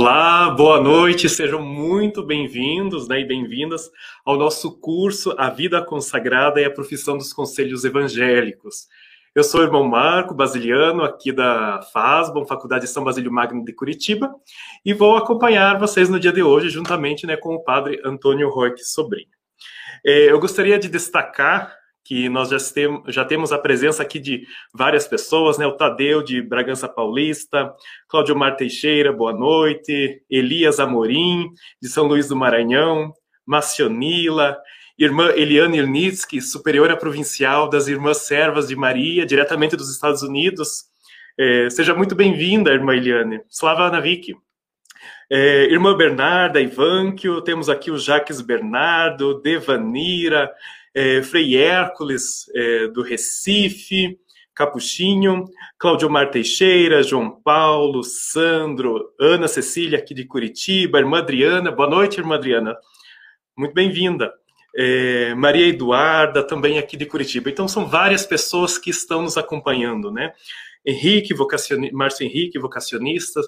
Olá, boa noite, sejam muito bem-vindos né, e bem-vindas ao nosso curso A Vida Consagrada e a Profissão dos Conselhos Evangélicos. Eu sou o irmão Marco Basiliano, aqui da FASBOM, Faculdade de São Basílio Magno de Curitiba, e vou acompanhar vocês no dia de hoje, juntamente né, com o padre Antônio Roque Sobrinho. É, eu gostaria de destacar que nós já, tem, já temos a presença aqui de várias pessoas, né? O Tadeu de Bragança Paulista, Cláudio Mar Teixeira, boa noite, Elias Amorim, de São Luís do Maranhão, Macionila, irmã Eliane Ilnitsky, superiora provincial das Irmãs Servas de Maria, diretamente dos Estados Unidos. É, seja muito bem-vinda, irmã Eliane. Slava Navik. É, irmã Bernarda Ivankio, temos aqui o Jaques Bernardo, Devanira, é, Frei Hércules, é, do Recife, Capuchinho, Claudio Mar Teixeira, João Paulo, Sandro, Ana Cecília, aqui de Curitiba, irmã Adriana, boa noite, irmã Adriana, muito bem-vinda. É, Maria Eduarda, também aqui de Curitiba. Então, são várias pessoas que estão nos acompanhando, né? Henrique, vocacion... Márcio Henrique, vocacionista.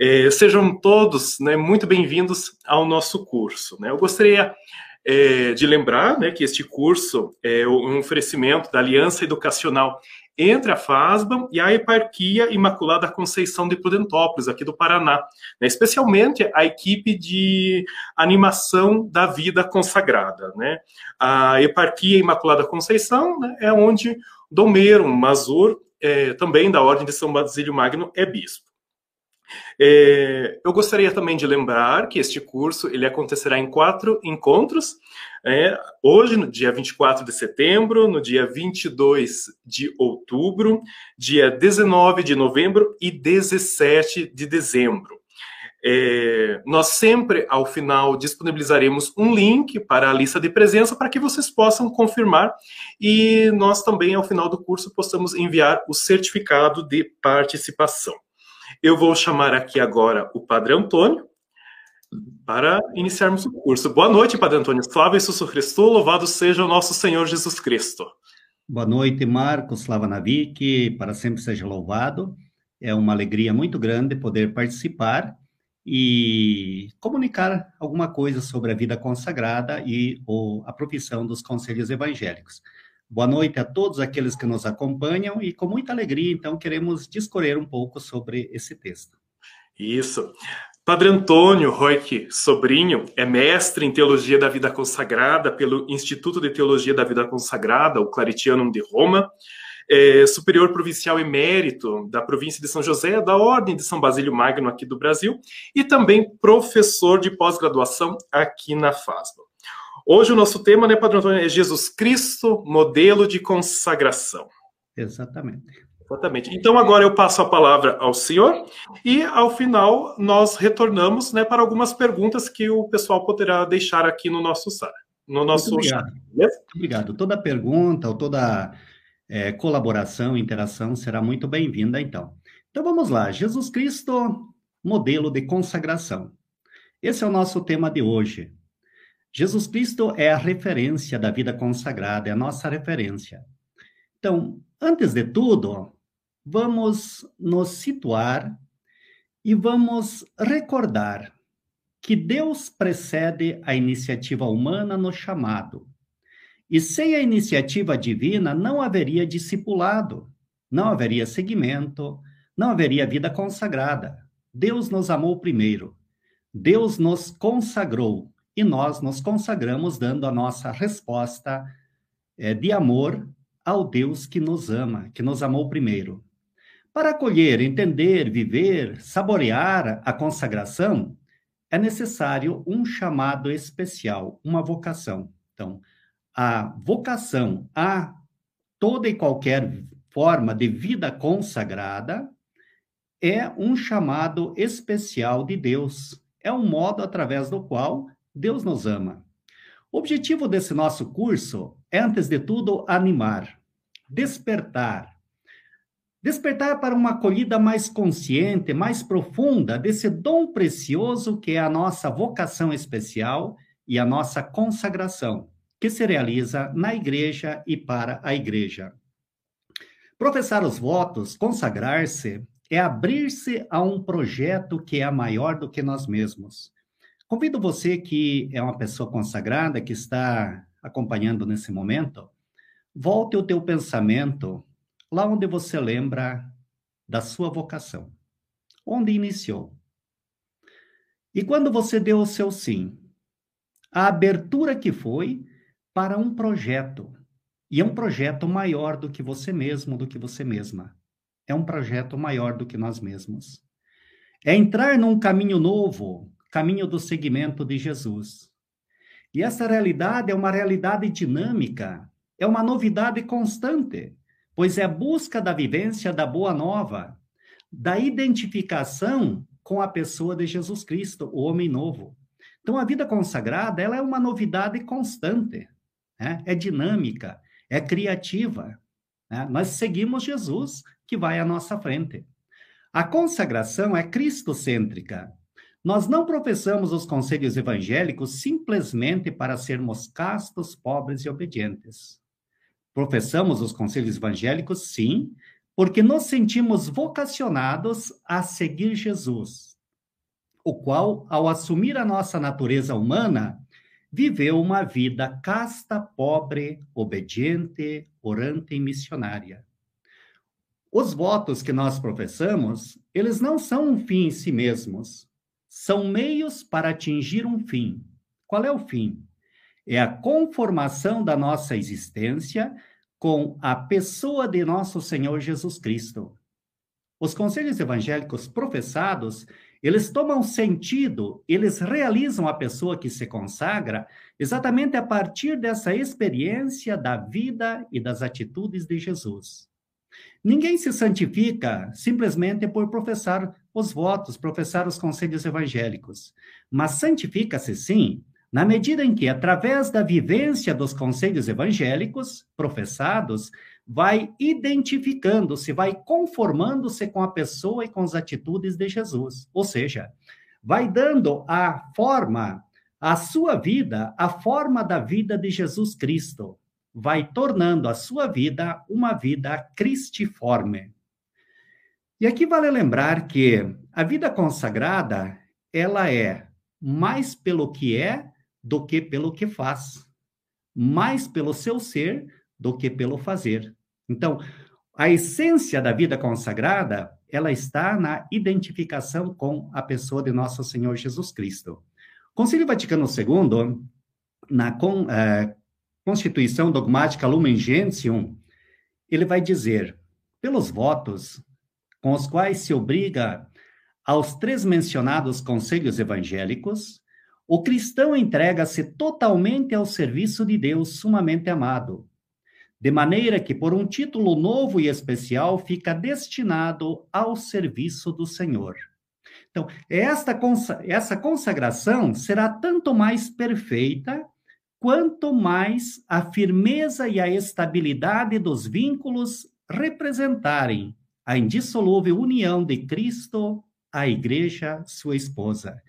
É, sejam todos né, muito bem-vindos ao nosso curso. Né? Eu gostaria é, de lembrar né, que este curso é um oferecimento da Aliança Educacional entre a FASBA e a Eparquia Imaculada Conceição de Prudentópolis, aqui do Paraná, né, especialmente a equipe de animação da vida consagrada. Né. A Eparquia Imaculada Conceição né, é onde Domeiro Mazur, é, também da Ordem de São Basílio Magno, é bispo. É, eu gostaria também de lembrar que este curso ele acontecerá em quatro encontros. É, hoje, no dia 24 de setembro, no dia 22 de outubro, dia 19 de novembro e 17 de dezembro. É, nós sempre, ao final, disponibilizaremos um link para a lista de presença para que vocês possam confirmar e nós também, ao final do curso, possamos enviar o certificado de participação. Eu vou chamar aqui agora o Padre Antônio para iniciarmos o curso. Boa noite, Padre Antônio. Slava Jesus Cristo, louvado seja o nosso Senhor Jesus Cristo. Boa noite, Marcos Slava Navik, para sempre seja louvado. É uma alegria muito grande poder participar e comunicar alguma coisa sobre a vida consagrada e ou, a profissão dos conselhos evangélicos. Boa noite a todos aqueles que nos acompanham e com muita alegria, então, queremos discorrer um pouco sobre esse texto. Isso. Padre Antônio Roque Sobrinho é mestre em Teologia da Vida Consagrada pelo Instituto de Teologia da Vida Consagrada, o Claritianum de Roma, é superior provincial emérito da província de São José, da Ordem de São Basílio Magno aqui do Brasil, e também professor de pós-graduação aqui na FASBA. Hoje o nosso tema, né, Padre Antônio, é Jesus Cristo, modelo de consagração. Exatamente. Exatamente. Então agora eu passo a palavra ao senhor e ao final nós retornamos, né, para algumas perguntas que o pessoal poderá deixar aqui no nosso site, no nosso Muito obrigado. Chat, obrigado. Toda pergunta ou toda é, colaboração, interação será muito bem-vinda, então. Então vamos lá. Jesus Cristo, modelo de consagração. Esse é o nosso tema de hoje. Jesus Cristo é a referência da vida consagrada, é a nossa referência. Então, antes de tudo, vamos nos situar e vamos recordar que Deus precede a iniciativa humana no chamado. E sem a iniciativa divina não haveria discipulado, não haveria seguimento, não haveria vida consagrada. Deus nos amou primeiro. Deus nos consagrou e nós nos consagramos dando a nossa resposta é, de amor ao Deus que nos ama, que nos amou primeiro. Para acolher, entender, viver, saborear a consagração, é necessário um chamado especial, uma vocação. Então, a vocação a toda e qualquer forma de vida consagrada é um chamado especial de Deus. É um modo através do qual Deus nos ama. O objetivo desse nosso curso é, antes de tudo, animar, despertar. Despertar para uma acolhida mais consciente, mais profunda desse dom precioso que é a nossa vocação especial e a nossa consagração, que se realiza na igreja e para a igreja. Professar os votos, consagrar-se, é abrir-se a um projeto que é maior do que nós mesmos. Convido você que é uma pessoa consagrada, que está acompanhando nesse momento, volte o teu pensamento lá onde você lembra da sua vocação, onde iniciou. E quando você deu o seu sim, a abertura que foi para um projeto, e é um projeto maior do que você mesmo, do que você mesma. É um projeto maior do que nós mesmos. É entrar num caminho novo, caminho do seguimento de Jesus. E essa realidade é uma realidade dinâmica, é uma novidade constante, pois é a busca da vivência da boa nova, da identificação com a pessoa de Jesus Cristo, o homem novo. Então, a vida consagrada ela é uma novidade constante, né? é dinâmica, é criativa. Né? Nós seguimos Jesus, que vai à nossa frente. A consagração é cristocêntrica. Nós não professamos os conselhos evangélicos simplesmente para sermos castos, pobres e obedientes. Professamos os conselhos evangélicos, sim, porque nos sentimos vocacionados a seguir Jesus, o qual, ao assumir a nossa natureza humana, viveu uma vida casta, pobre, obediente, orante e missionária. Os votos que nós professamos, eles não são um fim em si mesmos, são meios para atingir um fim. Qual é o fim? É a conformação da nossa existência com a pessoa de nosso Senhor Jesus Cristo. Os conselhos evangélicos professados, eles tomam sentido, eles realizam a pessoa que se consagra exatamente a partir dessa experiência da vida e das atitudes de Jesus. Ninguém se santifica simplesmente por professar os votos, professar os conselhos evangélicos, mas santifica-se sim na medida em que, através da vivência dos conselhos evangélicos professados, vai identificando-se, vai conformando-se com a pessoa e com as atitudes de Jesus. Ou seja, vai dando a forma, a sua vida, a forma da vida de Jesus Cristo. Vai tornando a sua vida uma vida cristiforme. E aqui vale lembrar que a vida consagrada, ela é mais pelo que é do que pelo que faz, mais pelo seu ser do que pelo fazer. Então, a essência da vida consagrada, ela está na identificação com a pessoa de nosso Senhor Jesus Cristo. O Vaticano II, na uh, Constituição Dogmática Lumen Gentium, ele vai dizer, pelos votos com os quais se obriga aos três mencionados conselhos evangélicos, o cristão entrega-se totalmente ao serviço de Deus sumamente amado, de maneira que, por um título novo e especial, fica destinado ao serviço do Senhor. Então, esta essa consagração será tanto mais perfeita quanto mais a firmeza e a estabilidade dos vínculos representarem a indissolúvel união de Cristo, a Igreja, sua esposa.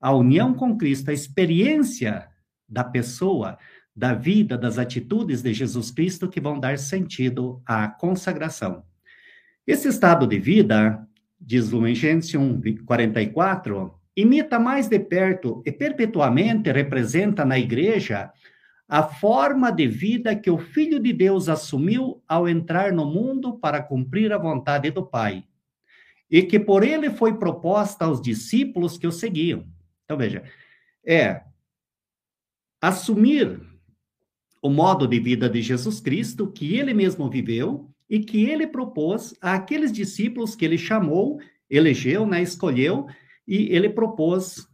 A união com Cristo, a experiência da pessoa, da vida, das atitudes de Jesus Cristo que vão dar sentido à consagração. Esse estado de vida, diz Lumen Gentium 44, imita mais de perto e perpetuamente representa na igreja a forma de vida que o Filho de Deus assumiu ao entrar no mundo para cumprir a vontade do Pai, e que por ele foi proposta aos discípulos que o seguiam. Então, veja, é assumir o modo de vida de Jesus Cristo que ele mesmo viveu e que ele propôs àqueles discípulos que ele chamou, elegeu, né, escolheu, e ele propôs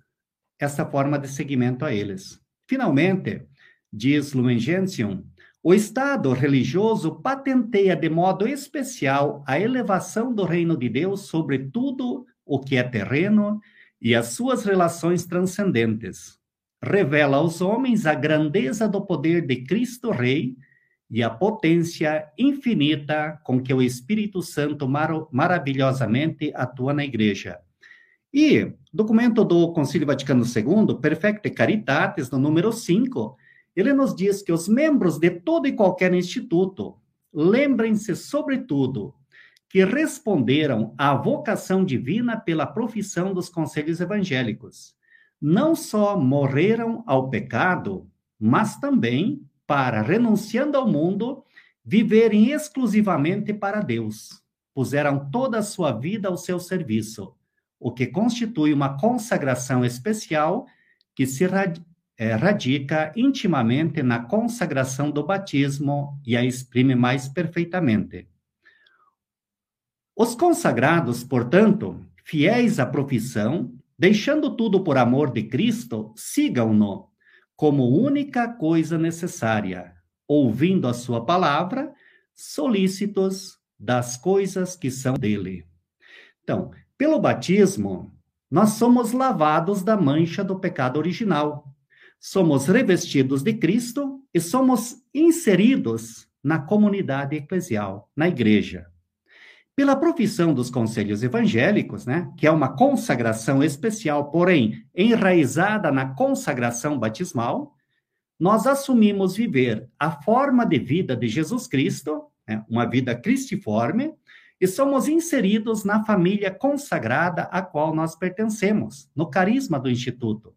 essa forma de seguimento a eles. Finalmente, diz Lumen Gentium, o Estado religioso patenteia de modo especial a elevação do reino de Deus sobre tudo o que é terreno e as suas relações transcendentes revela aos homens a grandeza do poder de Cristo Rei e a potência infinita com que o Espírito Santo mar maravilhosamente atua na igreja. E documento do Concílio Vaticano II, Perfecte Caritatis, no número 5, ele nos diz que os membros de todo e qualquer instituto lembrem-se, sobretudo, que responderam à vocação divina pela profissão dos conselhos evangélicos. Não só morreram ao pecado, mas também para, renunciando ao mundo, viverem exclusivamente para Deus. Puseram toda a sua vida ao seu serviço, o que constitui uma consagração especial que se é, radica intimamente na consagração do batismo e a exprime mais perfeitamente. Os consagrados, portanto, fiéis à profissão, deixando tudo por amor de Cristo, sigam-no como única coisa necessária, ouvindo a sua palavra, solícitos das coisas que são dele. Então, pelo batismo, nós somos lavados da mancha do pecado original, somos revestidos de Cristo e somos inseridos na comunidade eclesial, na igreja. Pela profissão dos conselhos evangélicos, né, que é uma consagração especial, porém enraizada na consagração batismal, nós assumimos viver a forma de vida de Jesus Cristo, né, uma vida cristiforme, e somos inseridos na família consagrada a qual nós pertencemos, no carisma do Instituto.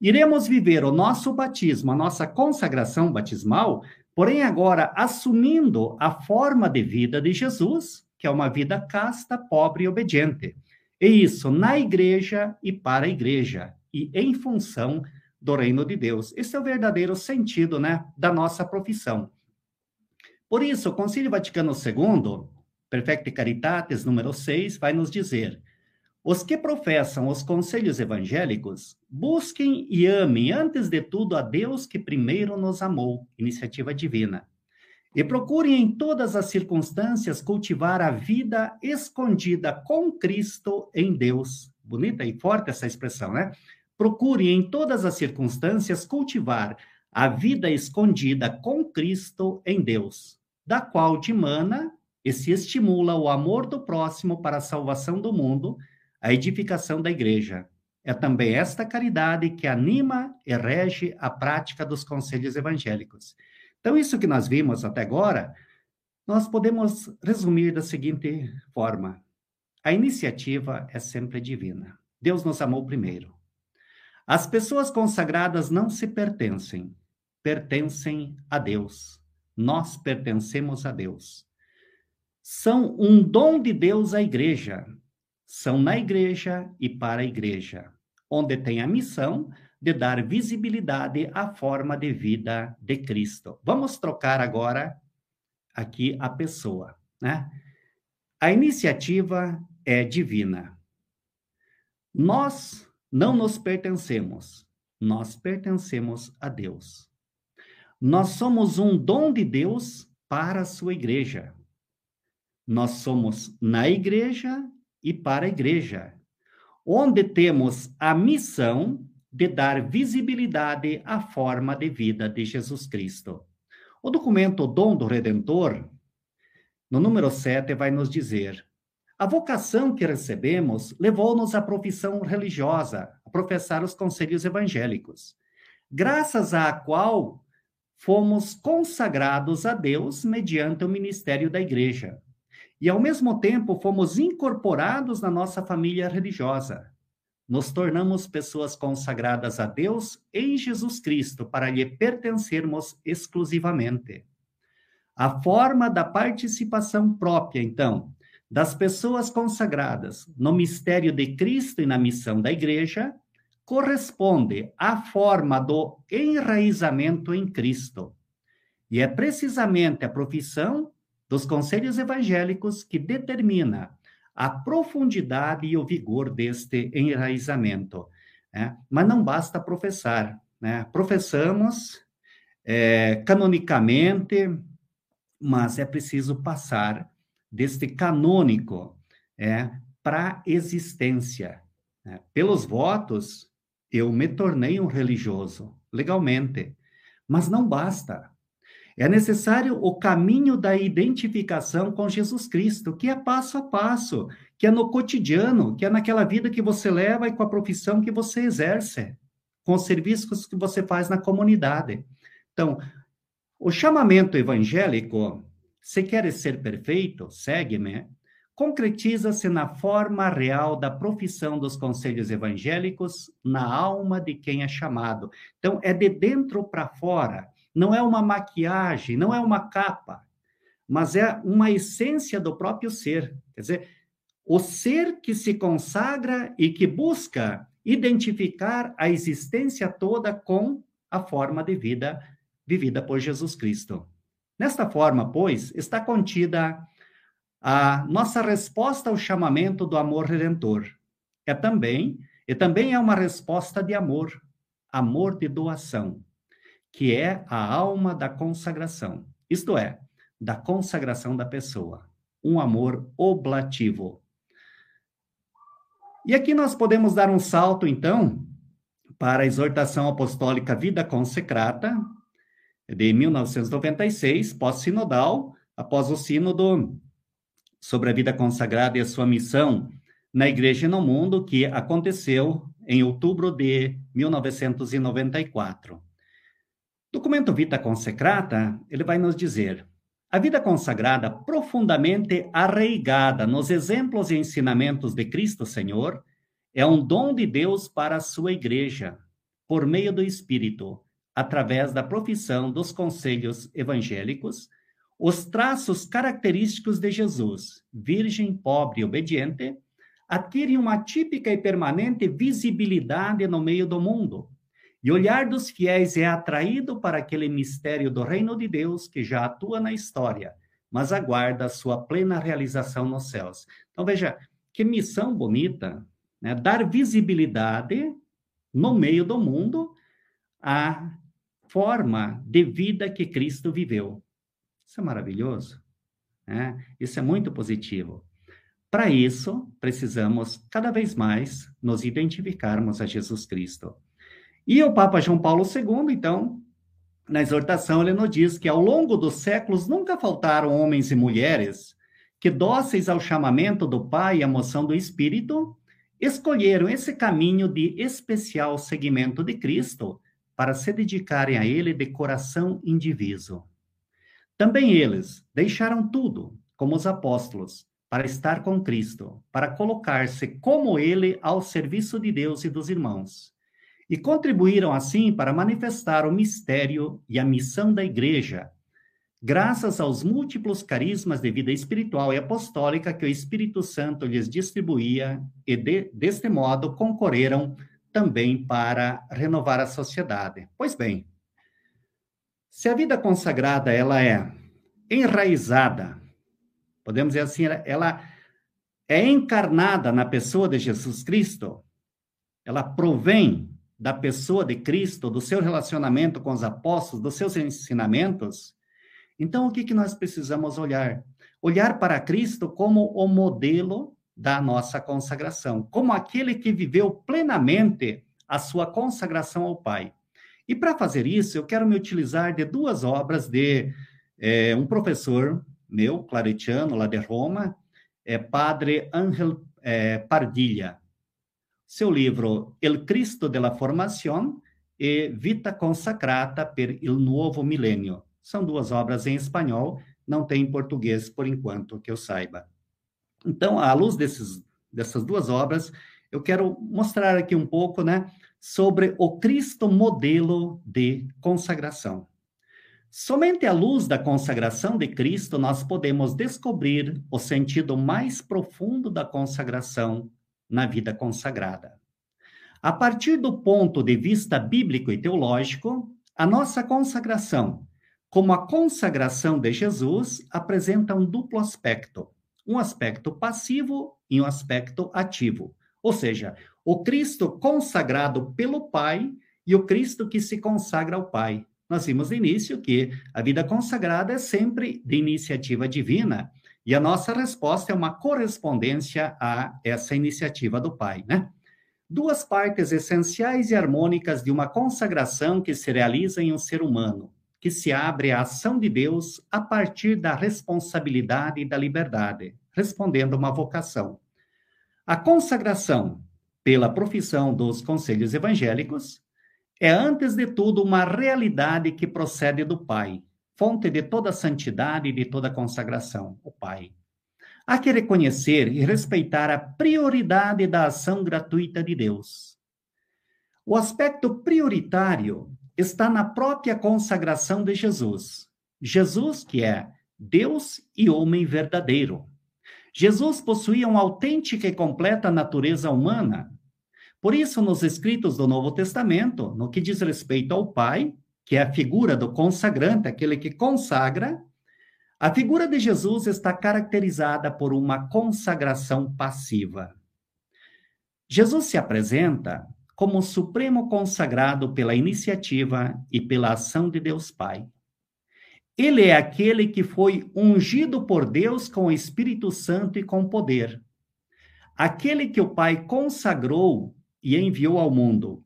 Iremos viver o nosso batismo, a nossa consagração batismal, porém agora assumindo a forma de vida de Jesus, que é uma vida casta, pobre e obediente. E isso na igreja e para a igreja, e em função do reino de Deus. Esse é o verdadeiro sentido né, da nossa profissão. Por isso, o Concílio Vaticano II, Perfecte Caritatis, número 6, vai nos dizer os que professam os conselhos evangélicos, busquem e amem, antes de tudo, a Deus que primeiro nos amou, iniciativa divina. E procurem em todas as circunstâncias cultivar a vida escondida com Cristo em Deus. Bonita e forte essa expressão, né? Procurem em todas as circunstâncias cultivar a vida escondida com Cristo em Deus, da qual dimana e se estimula o amor do próximo para a salvação do mundo a edificação da igreja. É também esta caridade que anima e rege a prática dos conselhos evangélicos. Então, isso que nós vimos até agora, nós podemos resumir da seguinte forma: a iniciativa é sempre divina. Deus nos amou primeiro. As pessoas consagradas não se pertencem, pertencem a Deus. Nós pertencemos a Deus. São um dom de Deus à igreja, são na igreja e para a igreja, onde tem a missão de dar visibilidade à forma de vida de Cristo. Vamos trocar agora aqui a pessoa, né? A iniciativa é divina. Nós não nos pertencemos, nós pertencemos a Deus. Nós somos um dom de Deus para a sua igreja. Nós somos na igreja e para a igreja, onde temos a missão de dar visibilidade à forma de vida de Jesus Cristo. O documento Dom do Redentor, no número 7, vai nos dizer: a vocação que recebemos levou-nos à profissão religiosa, a professar os conselhos evangélicos, graças à qual fomos consagrados a Deus mediante o ministério da igreja e, ao mesmo tempo, fomos incorporados na nossa família religiosa. Nos tornamos pessoas consagradas a Deus em Jesus Cristo para lhe pertencermos exclusivamente. A forma da participação própria, então, das pessoas consagradas no mistério de Cristo e na missão da Igreja corresponde à forma do enraizamento em Cristo. E é precisamente a profissão dos conselhos evangélicos que determina a profundidade e o vigor deste enraizamento. Né? Mas não basta professar. Né? Professamos é, canonicamente, mas é preciso passar deste canônico é, para existência. Né? Pelos votos, eu me tornei um religioso, legalmente, mas não basta. É necessário o caminho da identificação com Jesus Cristo, que é passo a passo, que é no cotidiano, que é naquela vida que você leva e com a profissão que você exerce, com os serviços que você faz na comunidade. Então, o chamamento evangélico, se queres ser perfeito, segue-me, concretiza-se na forma real da profissão dos conselhos evangélicos na alma de quem é chamado. Então, é de dentro para fora, não é uma maquiagem, não é uma capa, mas é uma essência do próprio ser. Quer dizer, o ser que se consagra e que busca identificar a existência toda com a forma de vida vivida por Jesus Cristo. Nesta forma, pois, está contida a nossa resposta ao chamamento do amor redentor. É também, e também é uma resposta de amor, amor de doação, que é a alma da consagração. Isto é, da consagração da pessoa, um amor oblativo. E aqui nós podemos dar um salto, então, para a exortação apostólica Vida Consecrata, de 1996, pós-sinodal, após o sínodo sobre a vida consagrada e a sua missão na Igreja e no Mundo, que aconteceu em outubro de 1994. Documento Vita Consecrata, ele vai nos dizer: a vida consagrada, profundamente arraigada nos exemplos e ensinamentos de Cristo Senhor, é um dom de Deus para a sua igreja, por meio do Espírito, através da profissão dos conselhos evangélicos, os traços característicos de Jesus, virgem, pobre e obediente, adquirem uma típica e permanente visibilidade no meio do mundo. E o olhar dos fiéis é atraído para aquele mistério do reino de Deus que já atua na história, mas aguarda a sua plena realização nos céus. Então veja, que missão bonita, né? Dar visibilidade no meio do mundo à forma de vida que Cristo viveu. Isso é maravilhoso. Né? Isso é muito positivo. Para isso, precisamos cada vez mais nos identificarmos a Jesus Cristo. E o Papa João Paulo II, então, na exortação, ele nos diz que ao longo dos séculos nunca faltaram homens e mulheres que, dóceis ao chamamento do Pai e à moção do Espírito, escolheram esse caminho de especial seguimento de Cristo para se dedicarem a Ele de coração indiviso. Também eles deixaram tudo, como os apóstolos, para estar com Cristo, para colocar-se como ele ao serviço de Deus e dos irmãos. E contribuíram assim para manifestar o mistério e a missão da igreja, graças aos múltiplos carismas de vida espiritual e apostólica que o Espírito Santo lhes distribuía e de, deste modo concorreram também para renovar a sociedade. Pois bem, se a vida consagrada ela é enraizada, podemos dizer assim, ela é encarnada na pessoa de Jesus Cristo, ela provém da pessoa de Cristo, do seu relacionamento com os apóstolos, dos seus ensinamentos, então o que, que nós precisamos olhar? Olhar para Cristo como o modelo da nossa consagração, como aquele que viveu plenamente a sua consagração ao Pai. E para fazer isso, eu quero me utilizar de duas obras de é, um professor meu, claretiano, lá de Roma, é Padre Ángel é, Pardilha. Seu livro El Cristo de la Formación e Vita Consacrata per il Nuovo Milênio. São duas obras em espanhol, não tem em português por enquanto, que eu saiba. Então, à luz desses, dessas duas obras, eu quero mostrar aqui um pouco, né, sobre o Cristo modelo de consagração. Somente à luz da consagração de Cristo nós podemos descobrir o sentido mais profundo da consagração na vida consagrada. A partir do ponto de vista bíblico e teológico, a nossa consagração, como a consagração de Jesus, apresenta um duplo aspecto: um aspecto passivo e um aspecto ativo. Ou seja, o Cristo consagrado pelo Pai e o Cristo que se consagra ao Pai. Nós vimos no início que a vida consagrada é sempre de iniciativa divina e a nossa resposta é uma correspondência a essa iniciativa do Pai, né? Duas partes essenciais e harmônicas de uma consagração que se realiza em um ser humano, que se abre à ação de Deus a partir da responsabilidade e da liberdade, respondendo a uma vocação. A consagração pela profissão dos conselhos evangélicos, é antes de tudo uma realidade que procede do Pai, fonte de toda santidade e de toda consagração, o Pai. Há que reconhecer e respeitar a prioridade da ação gratuita de Deus. O aspecto prioritário está na própria consagração de Jesus. Jesus, que é Deus e homem verdadeiro. Jesus possuía uma autêntica e completa natureza humana. Por isso, nos escritos do Novo Testamento, no que diz respeito ao Pai, que é a figura do consagrante, aquele que consagra, a figura de Jesus está caracterizada por uma consagração passiva. Jesus se apresenta como supremo consagrado pela iniciativa e pela ação de Deus Pai. Ele é aquele que foi ungido por Deus com o Espírito Santo e com poder. Aquele que o Pai consagrou e enviou ao mundo.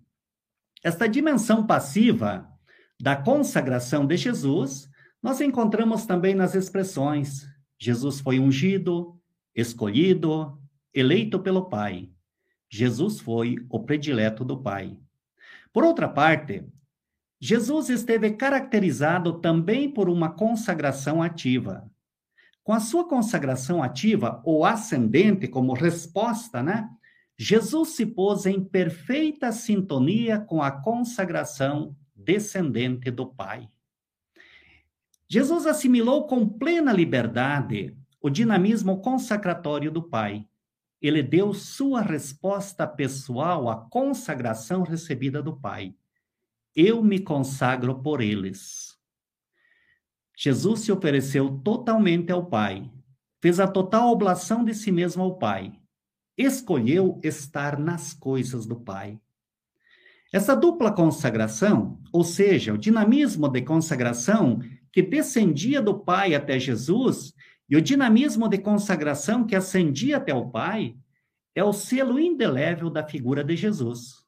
Esta dimensão passiva da consagração de Jesus, nós encontramos também nas expressões: Jesus foi ungido, escolhido, eleito pelo Pai. Jesus foi o predileto do Pai. Por outra parte, Jesus esteve caracterizado também por uma consagração ativa. Com a sua consagração ativa ou ascendente como resposta, né? Jesus se pôs em perfeita sintonia com a consagração descendente do Pai. Jesus assimilou com plena liberdade o dinamismo consacratório do Pai ele deu sua resposta pessoal à consagração recebida do Pai. Eu me consagro por eles. Jesus se ofereceu totalmente ao Pai, fez a total oblação de si mesmo ao Pai, escolheu estar nas coisas do Pai. Essa dupla consagração, ou seja, o dinamismo de consagração que descendia do Pai até Jesus, e o dinamismo de consagração que ascendia até o Pai é o selo indelével da figura de Jesus.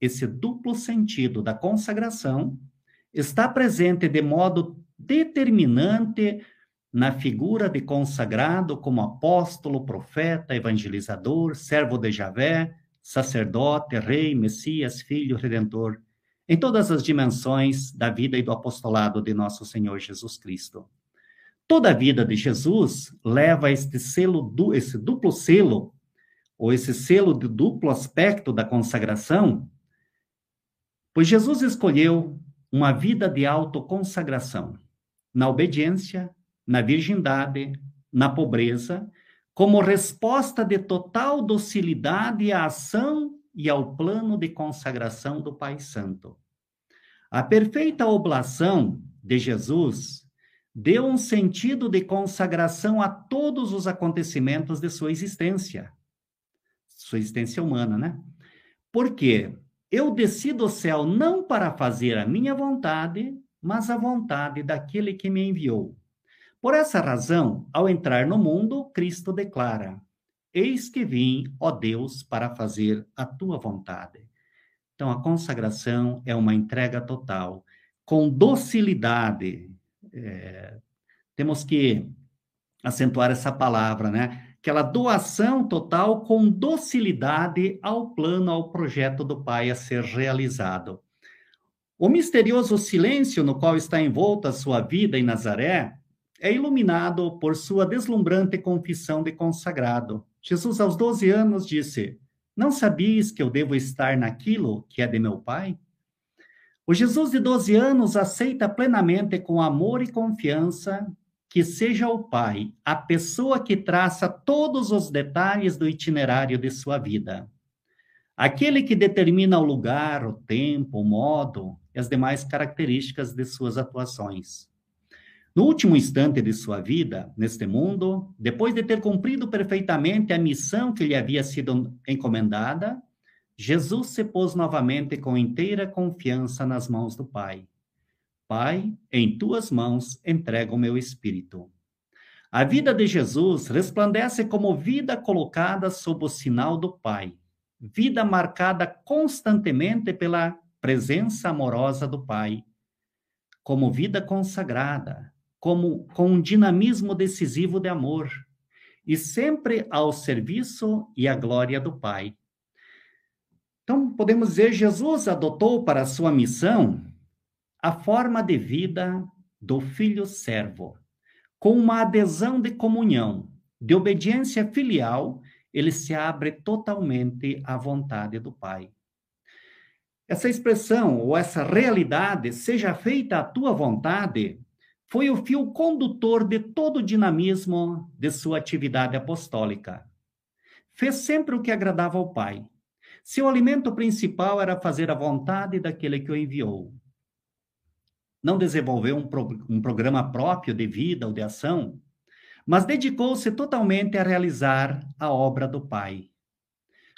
Esse duplo sentido da consagração está presente de modo determinante na figura de consagrado como apóstolo, profeta, evangelizador, servo de Javé, sacerdote, rei, Messias, filho, redentor, em todas as dimensões da vida e do apostolado de nosso Senhor Jesus Cristo. Toda a vida de Jesus leva este selo, esse duplo selo, ou esse selo de duplo aspecto da consagração, pois Jesus escolheu uma vida de autoconsagração, na obediência, na virgindade, na pobreza, como resposta de total docilidade à ação e ao plano de consagração do Pai Santo. A perfeita oblação de Jesus deu um sentido de consagração a todos os acontecimentos de sua existência, sua existência humana, né? Porque eu desci do céu não para fazer a minha vontade, mas a vontade daquele que me enviou. Por essa razão, ao entrar no mundo, Cristo declara: Eis que vim, ó Deus, para fazer a tua vontade. Então, a consagração é uma entrega total, com docilidade, é, temos que acentuar essa palavra, né? Aquela doação total com docilidade ao plano, ao projeto do Pai a ser realizado. O misterioso silêncio no qual está envolta a sua vida em Nazaré é iluminado por sua deslumbrante confissão de consagrado. Jesus, aos 12 anos, disse: Não sabias que eu devo estar naquilo que é de meu Pai? O Jesus de 12 anos aceita plenamente com amor e confiança que seja o Pai a pessoa que traça todos os detalhes do itinerário de sua vida. Aquele que determina o lugar, o tempo, o modo e as demais características de suas atuações. No último instante de sua vida, neste mundo, depois de ter cumprido perfeitamente a missão que lhe havia sido encomendada, Jesus se pôs novamente com inteira confiança nas mãos do Pai. Pai, em tuas mãos entrego o meu espírito. A vida de Jesus resplandece como vida colocada sob o sinal do Pai, vida marcada constantemente pela presença amorosa do Pai, como vida consagrada, como com um dinamismo decisivo de amor, e sempre ao serviço e à glória do Pai. Então, podemos dizer, Jesus adotou para sua missão a forma de vida do filho servo, com uma adesão de comunhão, de obediência filial, ele se abre totalmente à vontade do Pai. Essa expressão ou essa realidade, seja feita a tua vontade, foi o fio condutor de todo o dinamismo de sua atividade apostólica. Fez sempre o que agradava ao Pai. Seu alimento principal era fazer a vontade daquele que o enviou. Não desenvolveu um, pro, um programa próprio de vida ou de ação, mas dedicou-se totalmente a realizar a obra do Pai.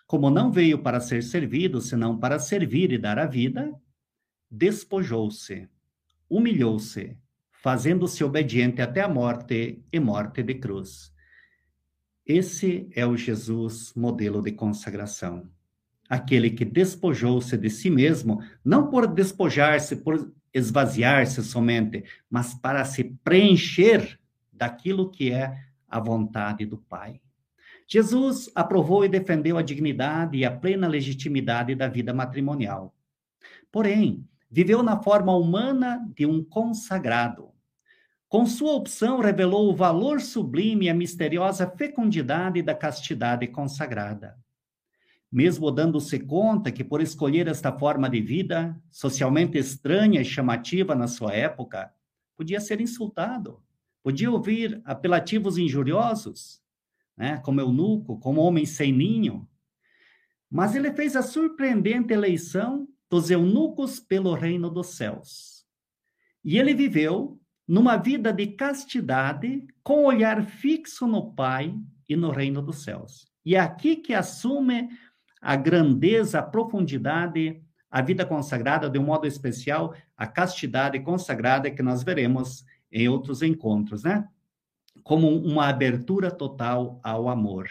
Como não veio para ser servido, senão para servir e dar a vida, despojou-se, humilhou-se, fazendo-se obediente até a morte e morte de cruz. Esse é o Jesus modelo de consagração. Aquele que despojou-se de si mesmo, não por despojar-se, por esvaziar-se somente, mas para se preencher daquilo que é a vontade do Pai. Jesus aprovou e defendeu a dignidade e a plena legitimidade da vida matrimonial. Porém, viveu na forma humana de um consagrado, com sua opção, revelou o valor sublime e a misteriosa fecundidade da castidade consagrada. Mesmo dando-se conta que, por escolher esta forma de vida, socialmente estranha e chamativa na sua época, podia ser insultado, podia ouvir apelativos injuriosos, né, como eunuco, como homem sem ninho. Mas ele fez a surpreendente eleição dos eunucos pelo reino dos céus. E ele viveu numa vida de castidade, com olhar fixo no Pai e no reino dos céus. E é aqui que assume a grandeza, a profundidade, a vida consagrada, de um modo especial, a castidade consagrada que nós veremos em outros encontros, né? Como uma abertura total ao amor.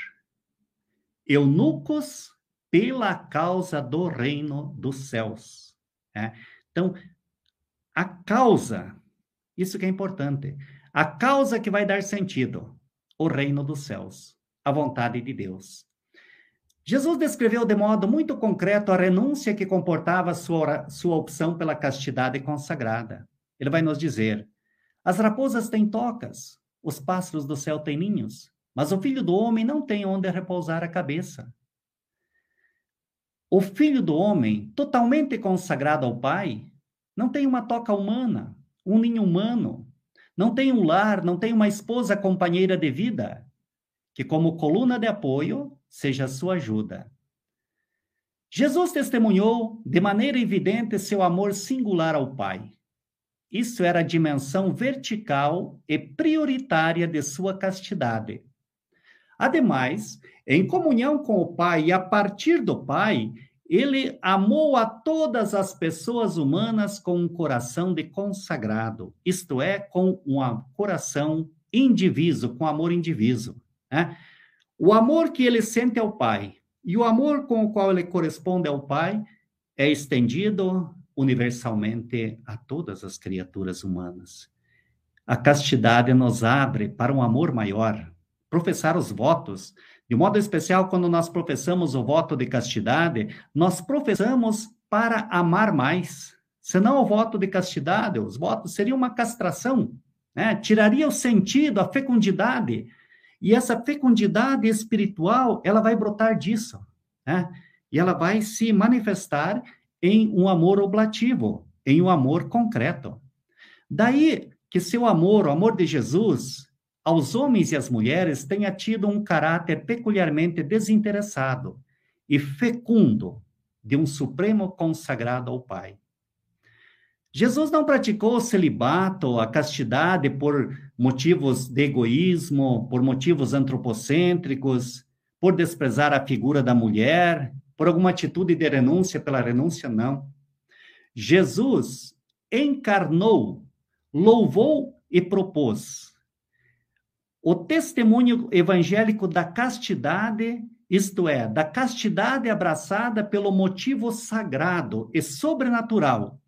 Eunucos pela causa do reino dos céus. Né? Então, a causa isso que é importante. A causa que vai dar sentido, o reino dos céus, a vontade de Deus. Jesus descreveu de modo muito concreto a renúncia que comportava sua, sua opção pela castidade consagrada. Ele vai nos dizer: as raposas têm tocas, os pássaros do céu têm ninhos, mas o filho do homem não tem onde repousar a cabeça. O filho do homem, totalmente consagrado ao Pai, não tem uma toca humana, um ninho humano, não tem um lar, não tem uma esposa companheira de vida, que como coluna de apoio seja sua ajuda. Jesus testemunhou de maneira evidente seu amor singular ao Pai. Isso era a dimensão vertical e prioritária de sua castidade. Ademais, em comunhão com o Pai e a partir do Pai, ele amou a todas as pessoas humanas com um coração de consagrado, isto é, com um coração indiviso, com amor indiviso. Né? O amor que ele sente ao Pai e o amor com o qual ele corresponde ao Pai é estendido universalmente a todas as criaturas humanas. A castidade nos abre para um amor maior. Professar os votos de modo especial, quando nós professamos o voto de castidade, nós professamos para amar mais. Senão o voto de castidade, os votos seriam uma castração, né? tiraria o sentido, a fecundidade. E essa fecundidade espiritual, ela vai brotar disso, né? E ela vai se manifestar em um amor oblativo, em um amor concreto. Daí que seu amor, o amor de Jesus, aos homens e às mulheres tenha tido um caráter peculiarmente desinteressado e fecundo de um supremo consagrado ao Pai. Jesus não praticou o celibato, a castidade por motivos de egoísmo, por motivos antropocêntricos, por desprezar a figura da mulher, por alguma atitude de renúncia pela renúncia, não. Jesus encarnou, louvou e propôs o testemunho evangélico da castidade, isto é, da castidade abraçada pelo motivo sagrado e sobrenatural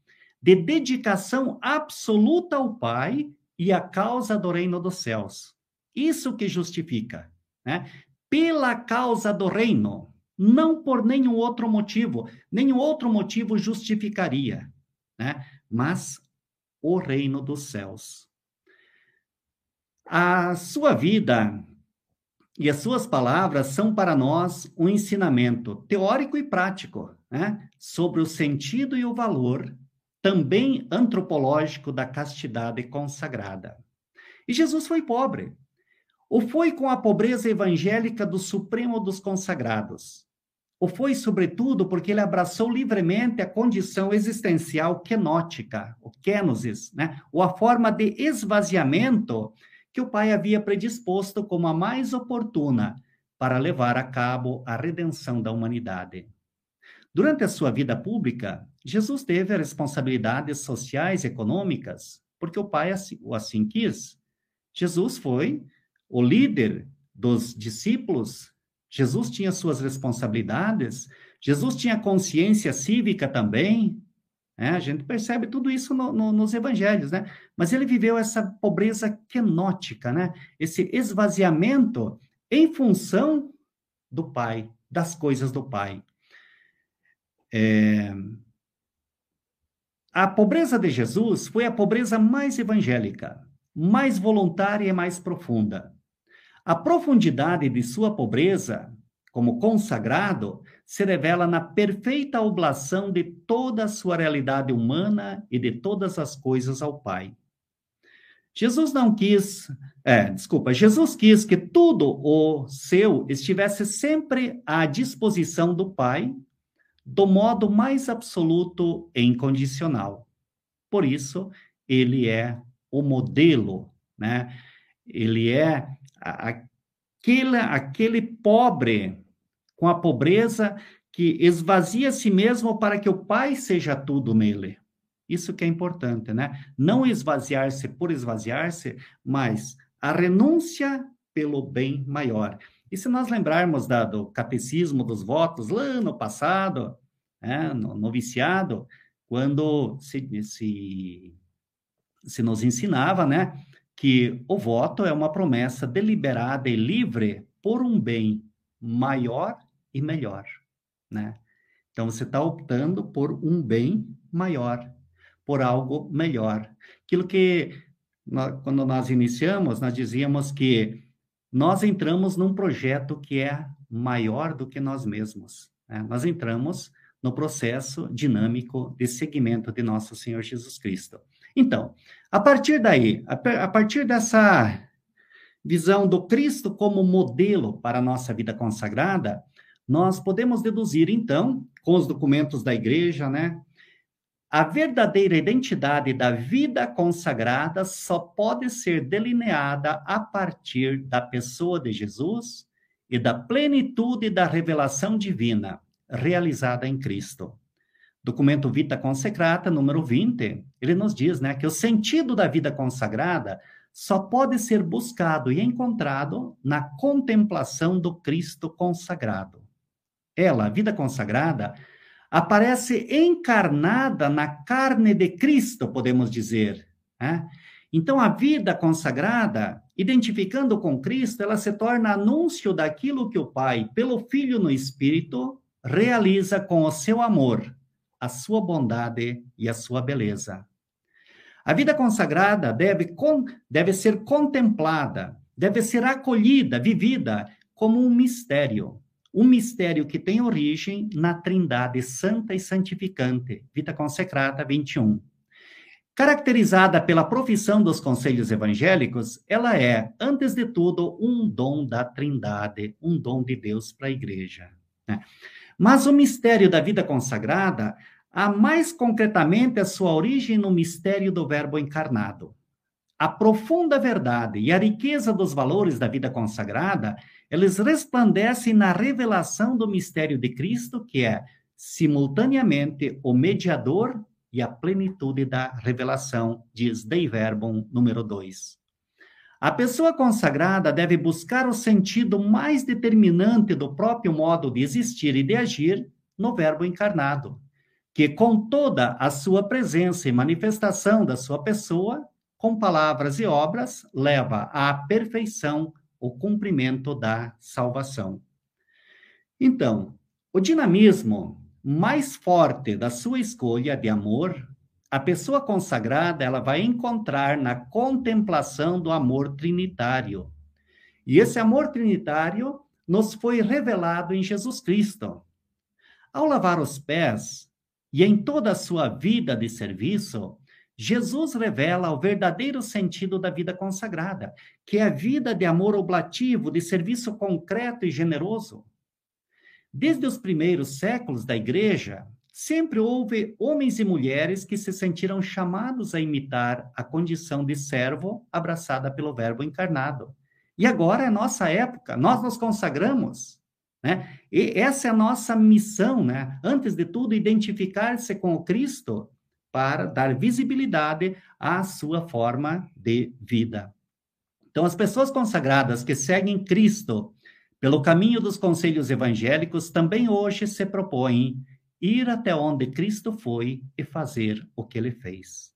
de dedicação absoluta ao Pai e à causa do reino dos céus. Isso que justifica, né? Pela causa do reino, não por nenhum outro motivo, nenhum outro motivo justificaria, né? Mas o reino dos céus. A sua vida e as suas palavras são para nós um ensinamento teórico e prático né, sobre o sentido e o valor, também antropológico, da castidade consagrada. E Jesus foi pobre, ou foi com a pobreza evangélica do Supremo dos consagrados, ou foi, sobretudo, porque ele abraçou livremente a condição existencial kenótica, o kenosis, né? ou a forma de esvaziamento que o Pai havia predisposto como a mais oportuna para levar a cabo a redenção da humanidade. Durante a sua vida pública, Jesus teve responsabilidades sociais e econômicas, porque o Pai assim, o assim quis. Jesus foi o líder dos discípulos, Jesus tinha suas responsabilidades, Jesus tinha consciência cívica também, é, a gente percebe tudo isso no, no, nos evangelhos, né? Mas ele viveu essa pobreza quenótica, né? Esse esvaziamento em função do Pai, das coisas do Pai. É... A pobreza de Jesus foi a pobreza mais evangélica, mais voluntária e mais profunda. A profundidade de sua pobreza, como consagrado, se revela na perfeita oblação de toda a sua realidade humana e de todas as coisas ao Pai. Jesus não quis, é, desculpa, Jesus quis que tudo o seu estivesse sempre à disposição do Pai, do modo mais absoluto e incondicional. Por isso, ele é o modelo, né? Ele é aquele, aquele pobre com a pobreza que esvazia si mesmo para que o Pai seja tudo nele. Isso que é importante, né? Não esvaziar-se por esvaziar-se, mas a renúncia pelo bem maior. E se nós lembrarmos da, do catecismo dos votos lá no passado, né, no noviciado, quando se, se, se nos ensinava, né, que o voto é uma promessa deliberada e livre por um bem maior e melhor, né? Então você está optando por um bem maior, por algo melhor. Aquilo que nós, quando nós iniciamos, nós dizíamos que nós entramos num projeto que é maior do que nós mesmos. Né? Nós entramos no processo dinâmico de seguimento de nosso Senhor Jesus Cristo. Então, a partir daí, a, a partir dessa visão do Cristo como modelo para a nossa vida consagrada, nós podemos deduzir, então, com os documentos da igreja, né? A verdadeira identidade da vida consagrada só pode ser delineada a partir da pessoa de Jesus e da plenitude da revelação divina realizada em Cristo. Documento Vita Consecrata, número 20, ele nos diz né, que o sentido da vida consagrada só pode ser buscado e encontrado na contemplação do Cristo consagrado ela, a vida consagrada, aparece encarnada na carne de Cristo, podemos dizer. Né? Então, a vida consagrada, identificando com Cristo, ela se torna anúncio daquilo que o Pai, pelo Filho no Espírito, realiza com o seu amor, a sua bondade e a sua beleza. A vida consagrada deve, deve ser contemplada, deve ser acolhida, vivida como um mistério um mistério que tem origem na Trindade Santa e Santificante, Vita Consecrata 21. Caracterizada pela profissão dos conselhos evangélicos, ela é, antes de tudo, um dom da Trindade, um dom de Deus para a igreja. Né? Mas o mistério da vida consagrada há mais concretamente a sua origem no mistério do Verbo encarnado. A profunda verdade e a riqueza dos valores da vida consagrada eles resplandecem na revelação do mistério de Cristo, que é simultaneamente o mediador e a plenitude da revelação, diz Dei Verbum número 2. A pessoa consagrada deve buscar o sentido mais determinante do próprio modo de existir e de agir no Verbo encarnado, que com toda a sua presença e manifestação da sua pessoa, com palavras e obras, leva à perfeição o cumprimento da salvação. Então, o dinamismo mais forte da sua escolha de amor, a pessoa consagrada ela vai encontrar na contemplação do amor trinitário. E esse amor trinitário nos foi revelado em Jesus Cristo. Ao lavar os pés e em toda a sua vida de serviço, Jesus revela o verdadeiro sentido da vida consagrada, que é a vida de amor oblativo, de serviço concreto e generoso. Desde os primeiros séculos da igreja, sempre houve homens e mulheres que se sentiram chamados a imitar a condição de servo abraçada pelo Verbo encarnado. E agora é nossa época, nós nos consagramos. Né? E essa é a nossa missão, né? Antes de tudo, identificar-se com o Cristo para dar visibilidade à sua forma de vida. Então, as pessoas consagradas que seguem Cristo pelo caminho dos conselhos evangélicos também hoje se propõem ir até onde Cristo foi e fazer o que ele fez.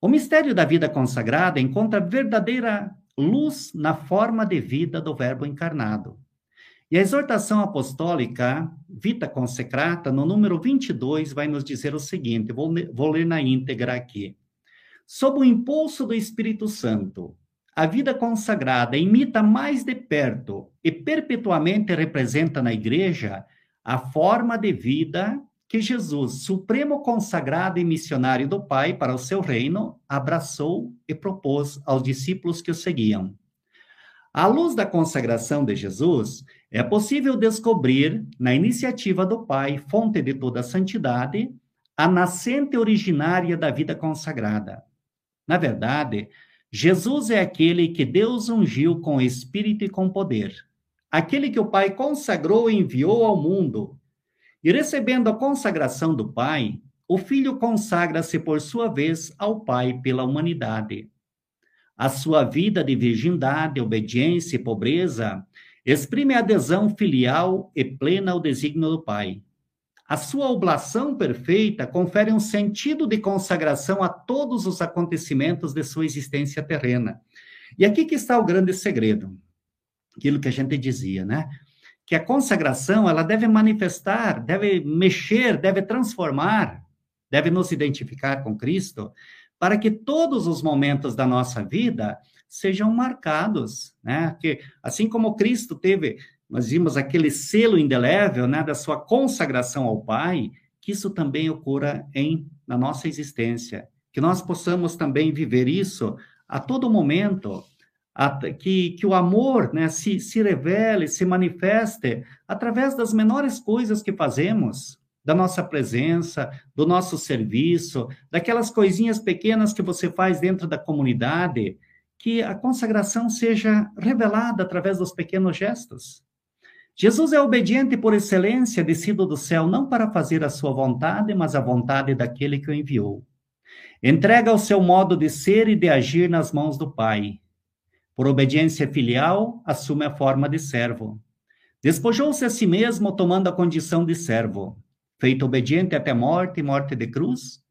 O mistério da vida consagrada encontra verdadeira luz na forma de vida do Verbo encarnado. E a exortação apostólica Vita Consecrata, no número 22, vai nos dizer o seguinte: vou, vou ler na íntegra aqui. Sob o impulso do Espírito Santo, a vida consagrada imita mais de perto e perpetuamente representa na igreja a forma de vida que Jesus, supremo consagrado e missionário do Pai para o seu reino, abraçou e propôs aos discípulos que o seguiam. À luz da consagração de Jesus, é possível descobrir, na iniciativa do Pai, fonte de toda a santidade, a nascente originária da vida consagrada. Na verdade, Jesus é aquele que Deus ungiu com espírito e com poder, aquele que o Pai consagrou e enviou ao mundo e recebendo a consagração do Pai, o Filho consagra-se por sua vez ao Pai pela humanidade. A sua vida de virgindade, obediência e pobreza exprime a adesão filial e plena ao desígnio do Pai. A sua oblação perfeita confere um sentido de consagração a todos os acontecimentos de sua existência terrena. E aqui que está o grande segredo, aquilo que a gente dizia, né? que a consagração ela deve manifestar, deve mexer, deve transformar, deve nos identificar com Cristo, para que todos os momentos da nossa vida sejam marcados, né? Que assim como Cristo teve, nós vimos aquele selo indelével, né, da sua consagração ao Pai, que isso também ocorra em na nossa existência, que nós possamos também viver isso a todo momento, que, que o amor né, se, se revele, se manifeste através das menores coisas que fazemos, da nossa presença, do nosso serviço, daquelas coisinhas pequenas que você faz dentro da comunidade, que a consagração seja revelada através dos pequenos gestos. Jesus é obediente por excelência, descido do céu, não para fazer a sua vontade, mas a vontade daquele que o enviou. Entrega o seu modo de ser e de agir nas mãos do Pai por obediência filial, assume a forma de servo. Despojou-se a si mesmo, tomando a condição de servo. Feito obediente até morte e morte de cruz.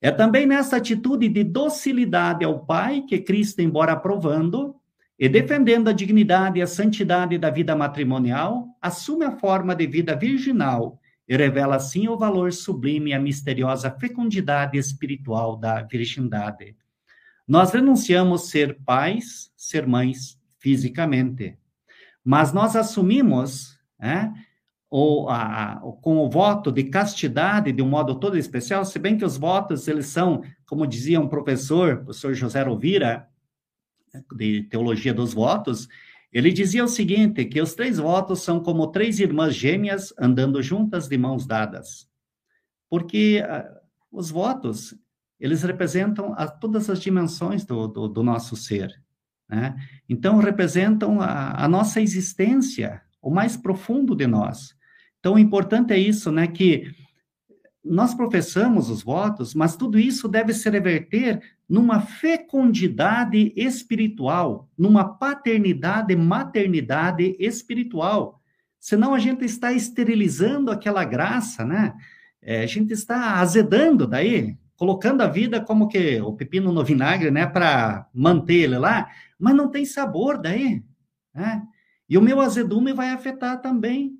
É também nessa atitude de docilidade ao Pai que Cristo, embora aprovando e defendendo a dignidade e a santidade da vida matrimonial, assume a forma de vida virginal e revela assim o valor sublime e a misteriosa fecundidade espiritual da virgindade. Nós renunciamos ser pais, ser mães fisicamente, mas nós assumimos, né, o, a, com o voto de castidade de um modo todo especial, se bem que os votos, eles são, como dizia um professor, o professor José Rovira, de Teologia dos Votos, ele dizia o seguinte, que os três votos são como três irmãs gêmeas andando juntas de mãos dadas. Porque uh, os votos, eles representam a, todas as dimensões do, do, do nosso ser. Né? Então, representam a, a, nossa existência, o mais profundo de nós. Então, o importante é isso, né? Que nós professamos os votos, mas tudo isso deve se reverter numa fecundidade espiritual, numa paternidade, maternidade espiritual. Senão a gente está esterilizando aquela graça, né? É, a gente está azedando daí, colocando a vida como que o pepino no vinagre, né, para manter ele lá, mas não tem sabor daí, né? E o meu azedume vai afetar também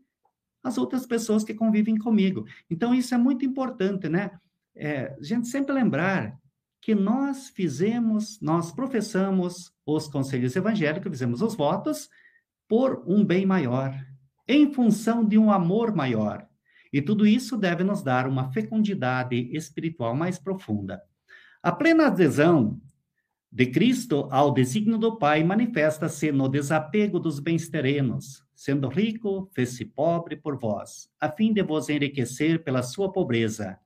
as outras pessoas que convivem comigo. Então, isso é muito importante, né? É, a gente sempre lembrar que nós fizemos, nós professamos os conselhos evangélicos, fizemos os votos por um bem maior, em função de um amor maior. E tudo isso deve nos dar uma fecundidade espiritual mais profunda. A plena adesão de Cristo ao desígnio do Pai manifesta-se no desapego dos bens terrenos, sendo rico, fez-se pobre por vós, a fim de vos enriquecer pela sua pobreza.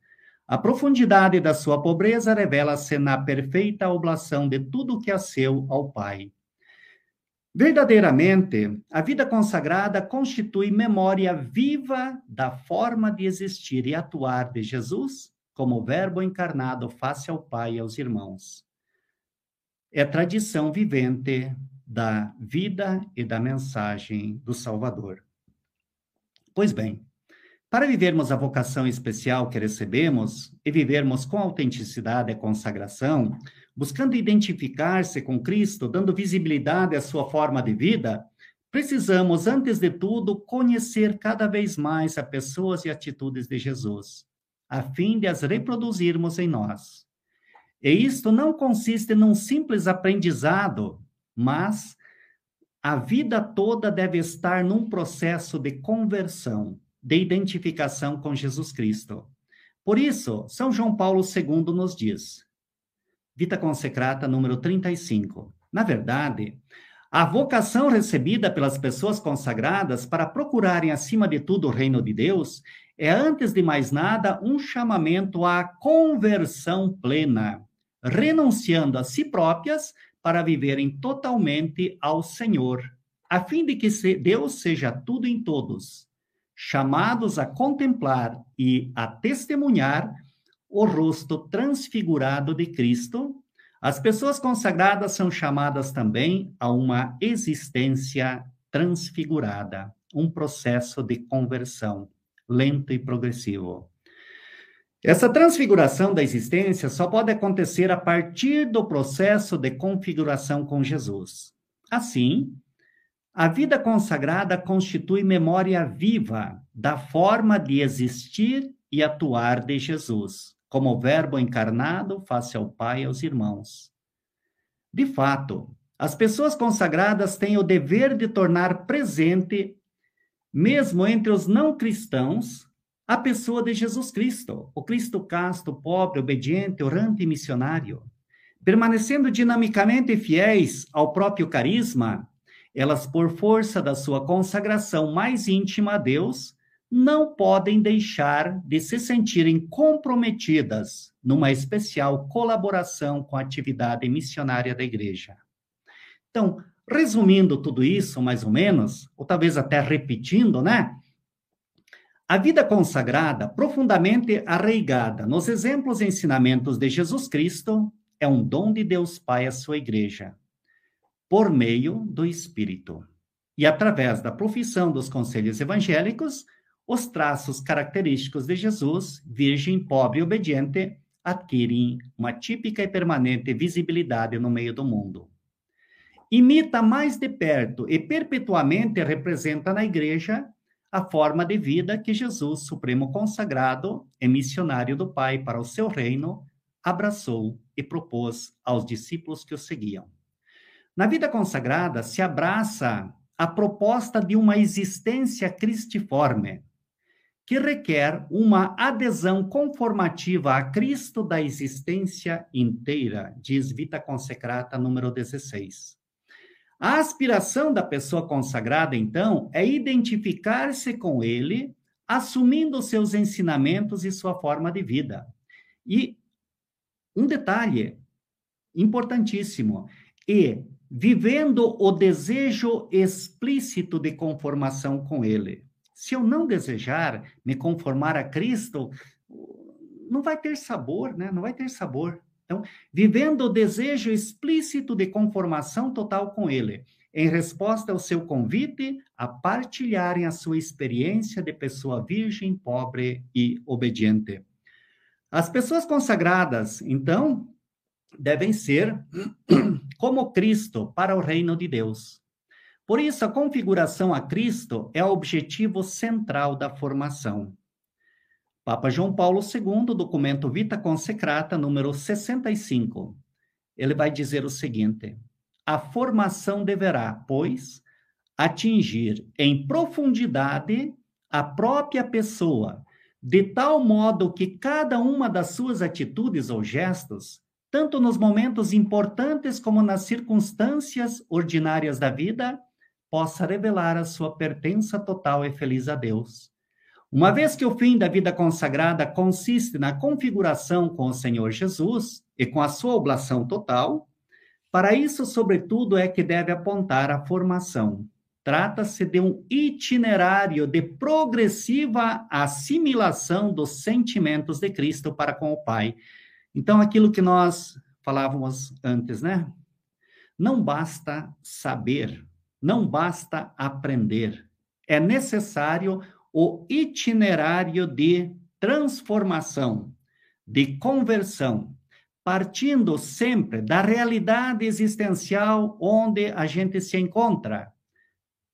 A profundidade da sua pobreza revela-se na perfeita oblação de tudo que é seu ao Pai. Verdadeiramente, a vida consagrada constitui memória viva da forma de existir e atuar de Jesus como Verbo encarnado face ao Pai e aos irmãos é tradição vivente da vida e da mensagem do Salvador. Pois bem, para vivermos a vocação especial que recebemos e vivermos com autenticidade a consagração, buscando identificar-se com Cristo, dando visibilidade à sua forma de vida, precisamos, antes de tudo, conhecer cada vez mais as pessoas e atitudes de Jesus, a fim de as reproduzirmos em nós. E isto não consiste num simples aprendizado, mas a vida toda deve estar num processo de conversão, de identificação com Jesus Cristo. Por isso, São João Paulo II nos diz, Vita Consecrata, número 35. Na verdade, a vocação recebida pelas pessoas consagradas para procurarem, acima de tudo, o reino de Deus é, antes de mais nada, um chamamento à conversão plena renunciando a si próprias para viverem totalmente ao Senhor, a fim de que Deus seja tudo em todos, chamados a contemplar e a testemunhar o rosto transfigurado de Cristo, as pessoas consagradas são chamadas também a uma existência transfigurada, um processo de conversão lento e progressivo. Essa transfiguração da existência só pode acontecer a partir do processo de configuração com Jesus. Assim, a vida consagrada constitui memória viva da forma de existir e atuar de Jesus, como Verbo encarnado face ao Pai e aos irmãos. De fato, as pessoas consagradas têm o dever de tornar presente, mesmo entre os não cristãos, a pessoa de Jesus Cristo, o Cristo casto, pobre, obediente, orante e missionário. Permanecendo dinamicamente fiéis ao próprio carisma, elas, por força da sua consagração mais íntima a Deus, não podem deixar de se sentirem comprometidas numa especial colaboração com a atividade missionária da igreja. Então, resumindo tudo isso, mais ou menos, ou talvez até repetindo, né? A vida consagrada, profundamente arraigada nos exemplos e ensinamentos de Jesus Cristo, é um dom de Deus Pai à sua igreja, por meio do Espírito. E através da profissão dos conselhos evangélicos, os traços característicos de Jesus, virgem, pobre e obediente, adquirem uma típica e permanente visibilidade no meio do mundo. Imita mais de perto e perpetuamente representa na igreja a forma de vida que Jesus, supremo consagrado e missionário do Pai para o seu reino, abraçou e propôs aos discípulos que o seguiam. Na vida consagrada se abraça a proposta de uma existência cristiforme, que requer uma adesão conformativa a Cristo da existência inteira, diz Vita Consecrata número 16. A aspiração da pessoa consagrada, então, é identificar-se com ele, assumindo seus ensinamentos e sua forma de vida. E um detalhe importantíssimo, e vivendo o desejo explícito de conformação com ele. Se eu não desejar me conformar a Cristo, não vai ter sabor, né? Não vai ter sabor. Então, vivendo o desejo explícito de conformação total com Ele, em resposta ao seu convite a partilharem a sua experiência de pessoa virgem, pobre e obediente. As pessoas consagradas, então, devem ser como Cristo para o reino de Deus. Por isso, a configuração a Cristo é o objetivo central da formação. Papa João Paulo II, documento Vita Consecrata, número 65. Ele vai dizer o seguinte: a formação deverá, pois, atingir em profundidade a própria pessoa, de tal modo que cada uma das suas atitudes ou gestos, tanto nos momentos importantes como nas circunstâncias ordinárias da vida, possa revelar a sua pertença total e feliz a Deus. Uma vez que o fim da vida consagrada consiste na configuração com o Senhor Jesus e com a sua oblação total, para isso, sobretudo, é que deve apontar a formação. Trata-se de um itinerário de progressiva assimilação dos sentimentos de Cristo para com o Pai. Então, aquilo que nós falávamos antes, né? Não basta saber, não basta aprender. É necessário o itinerário de transformação, de conversão, partindo sempre da realidade existencial onde a gente se encontra,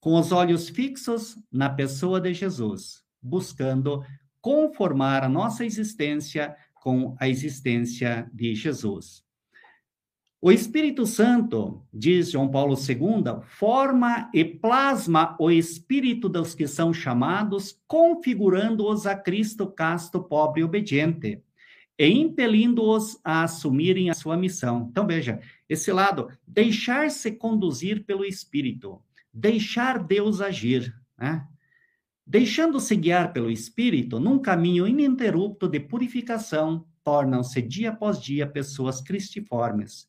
com os olhos fixos na pessoa de Jesus, buscando conformar a nossa existência com a existência de Jesus. O Espírito Santo, diz João Paulo II, forma e plasma o espírito dos que são chamados, configurando-os a Cristo casto, pobre e obediente, e impelindo-os a assumirem a sua missão. Então, veja, esse lado, deixar-se conduzir pelo Espírito, deixar Deus agir, né? Deixando-se guiar pelo Espírito, num caminho ininterrupto de purificação, tornam-se dia após dia pessoas cristiformes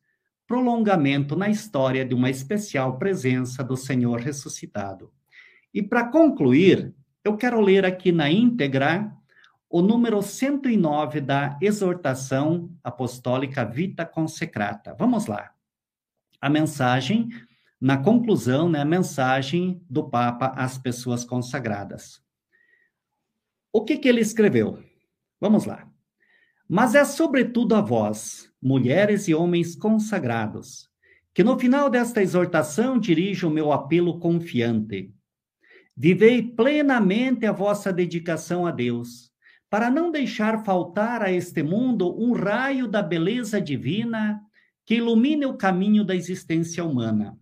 prolongamento na história de uma especial presença do Senhor ressuscitado. E para concluir, eu quero ler aqui na íntegra o número 109 da exortação apostólica Vita Consecrata. Vamos lá. A mensagem, na conclusão, né, a mensagem do Papa às pessoas consagradas. O que, que ele escreveu? Vamos lá. Mas é sobretudo a vós, mulheres e homens consagrados, que no final desta exortação dirijo o meu apelo confiante. Vivei plenamente a vossa dedicação a Deus, para não deixar faltar a este mundo um raio da beleza divina que ilumine o caminho da existência humana.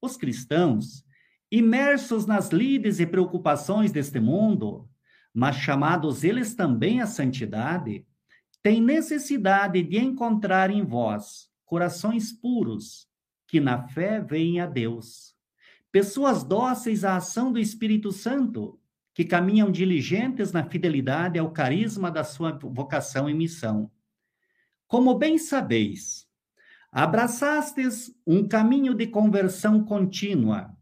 Os cristãos, imersos nas lides e preocupações deste mundo, mas chamados eles também à santidade, tem necessidade de encontrar em vós corações puros, que na fé veem a Deus. Pessoas dóceis à ação do Espírito Santo, que caminham diligentes na fidelidade ao carisma da sua vocação e missão. Como bem sabeis, abraçastes um caminho de conversão contínua,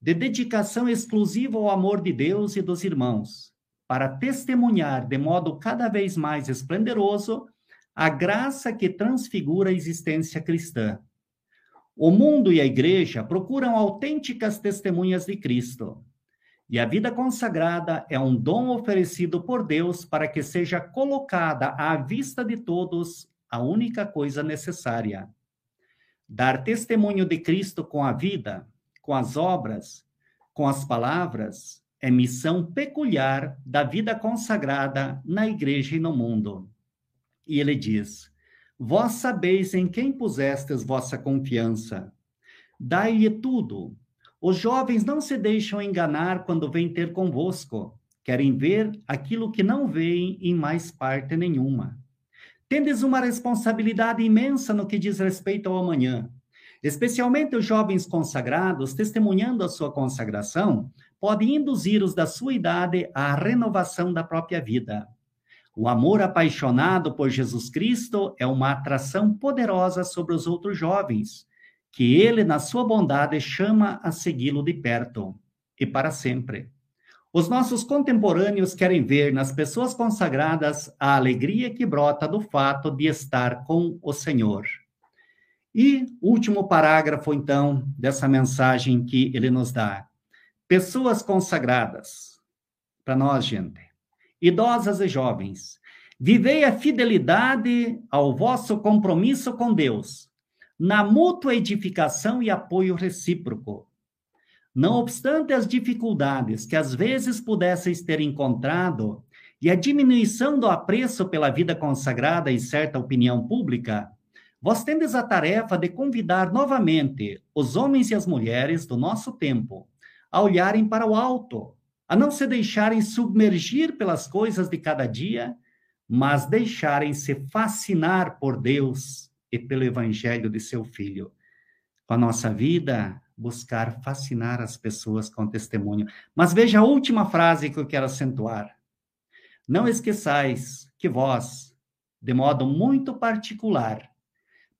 de dedicação exclusiva ao amor de Deus e dos irmãos, para testemunhar de modo cada vez mais esplendoroso a graça que transfigura a existência cristã. O mundo e a igreja procuram autênticas testemunhas de Cristo. E a vida consagrada é um dom oferecido por Deus para que seja colocada à vista de todos a única coisa necessária. Dar testemunho de Cristo com a vida, com as obras, com as palavras, é missão peculiar da vida consagrada na igreja e no mundo. E ele diz: Vós sabeis em quem pusestes vossa confiança. Dai-lhe tudo. Os jovens não se deixam enganar quando vêm ter convosco. Querem ver aquilo que não veem em mais parte nenhuma. Tendes uma responsabilidade imensa no que diz respeito ao amanhã. Especialmente os jovens consagrados, testemunhando a sua consagração, pode induzir os da sua idade à renovação da própria vida. O amor apaixonado por Jesus Cristo é uma atração poderosa sobre os outros jovens, que ele, na sua bondade, chama a segui-lo de perto e para sempre. Os nossos contemporâneos querem ver nas pessoas consagradas a alegria que brota do fato de estar com o Senhor. E último parágrafo, então, dessa mensagem que ele nos dá. Pessoas consagradas, para nós, gente, idosas e jovens, vivei a fidelidade ao vosso compromisso com Deus, na mútua edificação e apoio recíproco. Não obstante as dificuldades que às vezes pudesseis ter encontrado, e a diminuição do apreço pela vida consagrada e certa opinião pública, vós tendes a tarefa de convidar novamente os homens e as mulheres do nosso tempo a olharem para o alto, a não se deixarem submergir pelas coisas de cada dia, mas deixarem-se fascinar por Deus e pelo evangelho de seu filho. Com a nossa vida, buscar fascinar as pessoas com testemunho. Mas veja a última frase que eu quero acentuar. Não esqueçais que vós, de modo muito particular,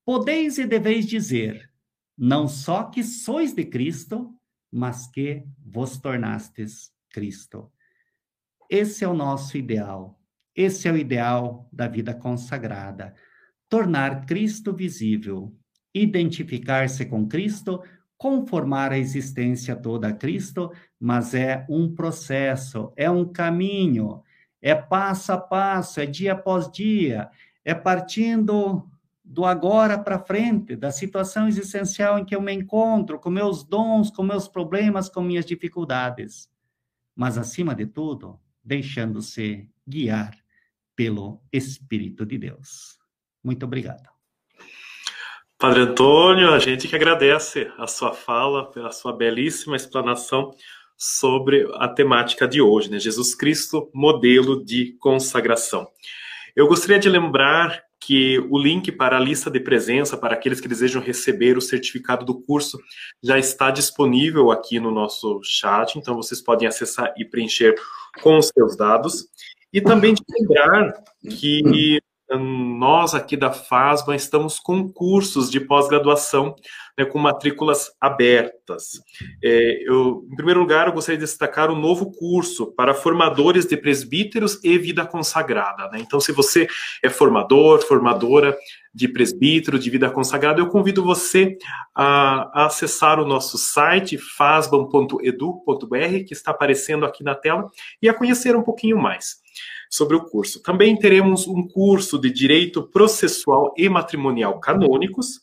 podeis e deveis dizer, não só que sois de Cristo, mas que vos tornastes Cristo. Esse é o nosso ideal. Esse é o ideal da vida consagrada. Tornar Cristo visível, identificar-se com Cristo, conformar a existência toda a Cristo, mas é um processo, é um caminho, é passo a passo, é dia após dia, é partindo do agora para frente, da situação existencial em que eu me encontro, com meus dons, com meus problemas, com minhas dificuldades. Mas, acima de tudo, deixando-se guiar pelo Espírito de Deus. Muito obrigado. Padre Antônio, a gente que agradece a sua fala, pela sua belíssima explanação sobre a temática de hoje, né? Jesus Cristo, modelo de consagração. Eu gostaria de lembrar que o link para a lista de presença para aqueles que desejam receber o certificado do curso já está disponível aqui no nosso chat, então vocês podem acessar e preencher com os seus dados. E também de lembrar que nós aqui da FASBA estamos com cursos de pós-graduação né, com matrículas abertas. É, eu, em primeiro lugar, eu gostaria de destacar o novo curso para formadores de presbíteros e vida consagrada. Né? Então, se você é formador, formadora de presbítero, de vida consagrada, eu convido você a, a acessar o nosso site, fasbam.edu.br, que está aparecendo aqui na tela, e a conhecer um pouquinho mais sobre o curso. Também teremos um curso de Direito Processual e Matrimonial Canônicos,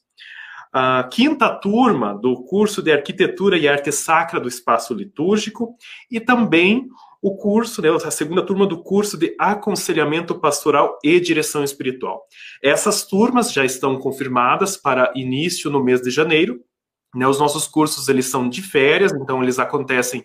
a quinta turma do curso de Arquitetura e Arte Sacra do Espaço Litúrgico e também o curso, né, a segunda turma do curso de Aconselhamento Pastoral e Direção Espiritual. Essas turmas já estão confirmadas para início no mês de janeiro. Né, os nossos cursos eles são de férias, então eles acontecem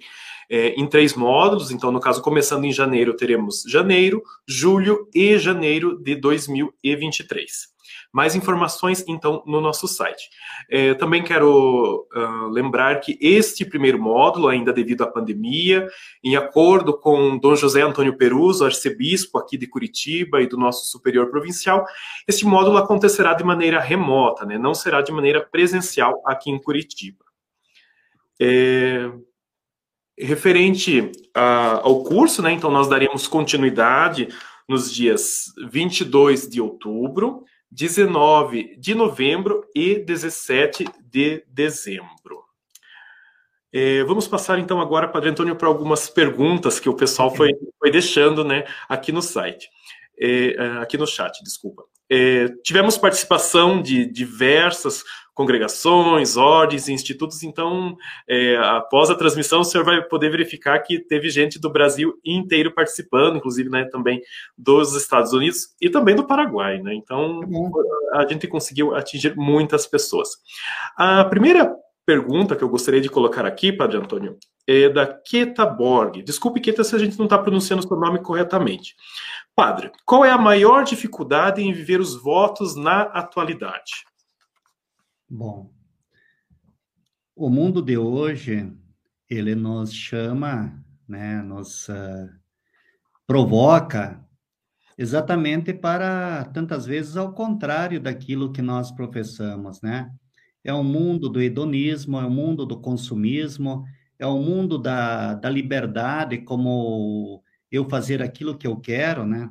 é, em três módulos. Então, no caso, começando em janeiro, teremos janeiro, julho e janeiro de 2023. Mais informações, então, no nosso site. É, também quero uh, lembrar que este primeiro módulo, ainda devido à pandemia, em acordo com Dom José Antônio Peruso, arcebispo aqui de Curitiba e do nosso superior provincial, este módulo acontecerá de maneira remota, né? não será de maneira presencial aqui em Curitiba. É, referente a, ao curso, né, então nós daremos continuidade nos dias 22 de outubro, 19 de novembro e 17 de dezembro. É, vamos passar então agora, Padre Antônio, para algumas perguntas que o pessoal foi, foi deixando né, aqui no site, é, aqui no chat, desculpa. É, tivemos participação de diversas congregações, ordens, institutos. Então, é, após a transmissão, o senhor vai poder verificar que teve gente do Brasil inteiro participando, inclusive né, também dos Estados Unidos e também do Paraguai. Né? Então, a gente conseguiu atingir muitas pessoas. A primeira pergunta que eu gostaria de colocar aqui, Padre Antônio, é da Keta Borg. Desculpe, Keta, se a gente não está pronunciando o seu nome corretamente. Padre, qual é a maior dificuldade em viver os votos na atualidade? Bom, o mundo de hoje, ele nos chama, né, nos uh, provoca exatamente para, tantas vezes, ao contrário daquilo que nós professamos, né? É o um mundo do hedonismo, é o um mundo do consumismo, é o um mundo da, da liberdade, como eu fazer aquilo que eu quero, né?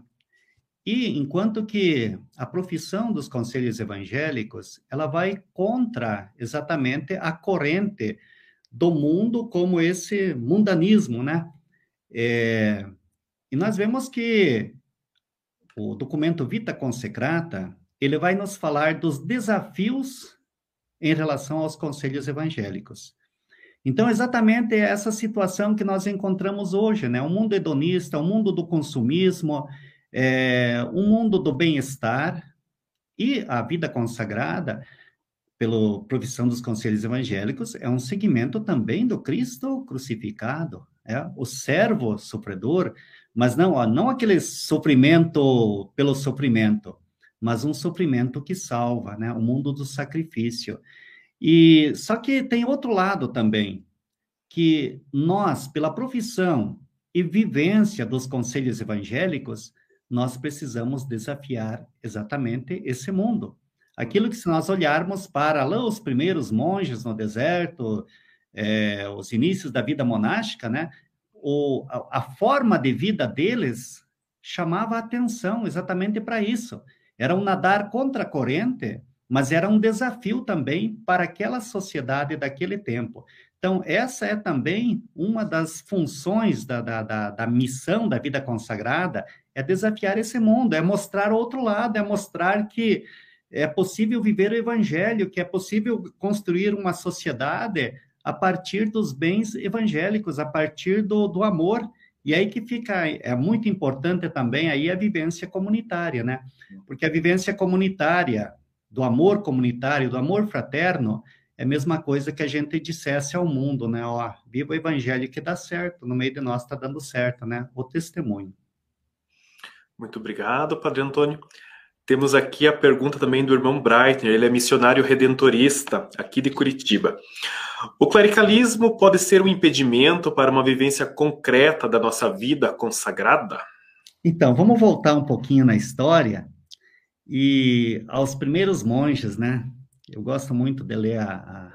E enquanto que a profissão dos conselhos evangélicos, ela vai contra exatamente a corrente do mundo como esse mundanismo, né? É, e nós vemos que o documento Vita Consecrata, ele vai nos falar dos desafios em relação aos conselhos evangélicos. Então, exatamente essa situação que nós encontramos hoje, né? O mundo hedonista, o mundo do consumismo, é, o mundo do bem-estar e a vida consagrada, pela profissão dos conselhos evangélicos, é um segmento também do Cristo crucificado, é o servo sofredor, mas não, ó, não aquele sofrimento pelo sofrimento, mas um sofrimento que salva, né? O mundo do sacrifício. E só que tem outro lado também, que nós, pela profissão e vivência dos conselhos evangélicos, nós precisamos desafiar exatamente esse mundo. Aquilo que se nós olharmos para lá os primeiros monges no deserto, é, os inícios da vida monástica, né? O, a, a forma de vida deles chamava atenção exatamente para isso. Era um nadar contra a corrente, mas era um desafio também para aquela sociedade daquele tempo. Então, essa é também uma das funções da, da, da, da, missão da vida consagrada, é desafiar esse mundo, é mostrar outro lado, é mostrar que é possível viver o evangelho, que é possível construir uma sociedade a partir dos bens evangélicos, a partir do, do amor. E aí que fica, é muito importante também aí a vivência comunitária, né? Porque a vivência comunitária, do amor comunitário, do amor fraterno, é a mesma coisa que a gente dissesse ao mundo, né? Ó, viva o evangelho que dá certo, no meio de nós está dando certo, né? O testemunho. Muito obrigado, Padre Antônio. Temos aqui a pergunta também do irmão Breitner, ele é missionário redentorista aqui de Curitiba. O clericalismo pode ser um impedimento para uma vivência concreta da nossa vida consagrada? Então, vamos voltar um pouquinho na história e aos primeiros monges, né? Eu gosto muito de ler a, a,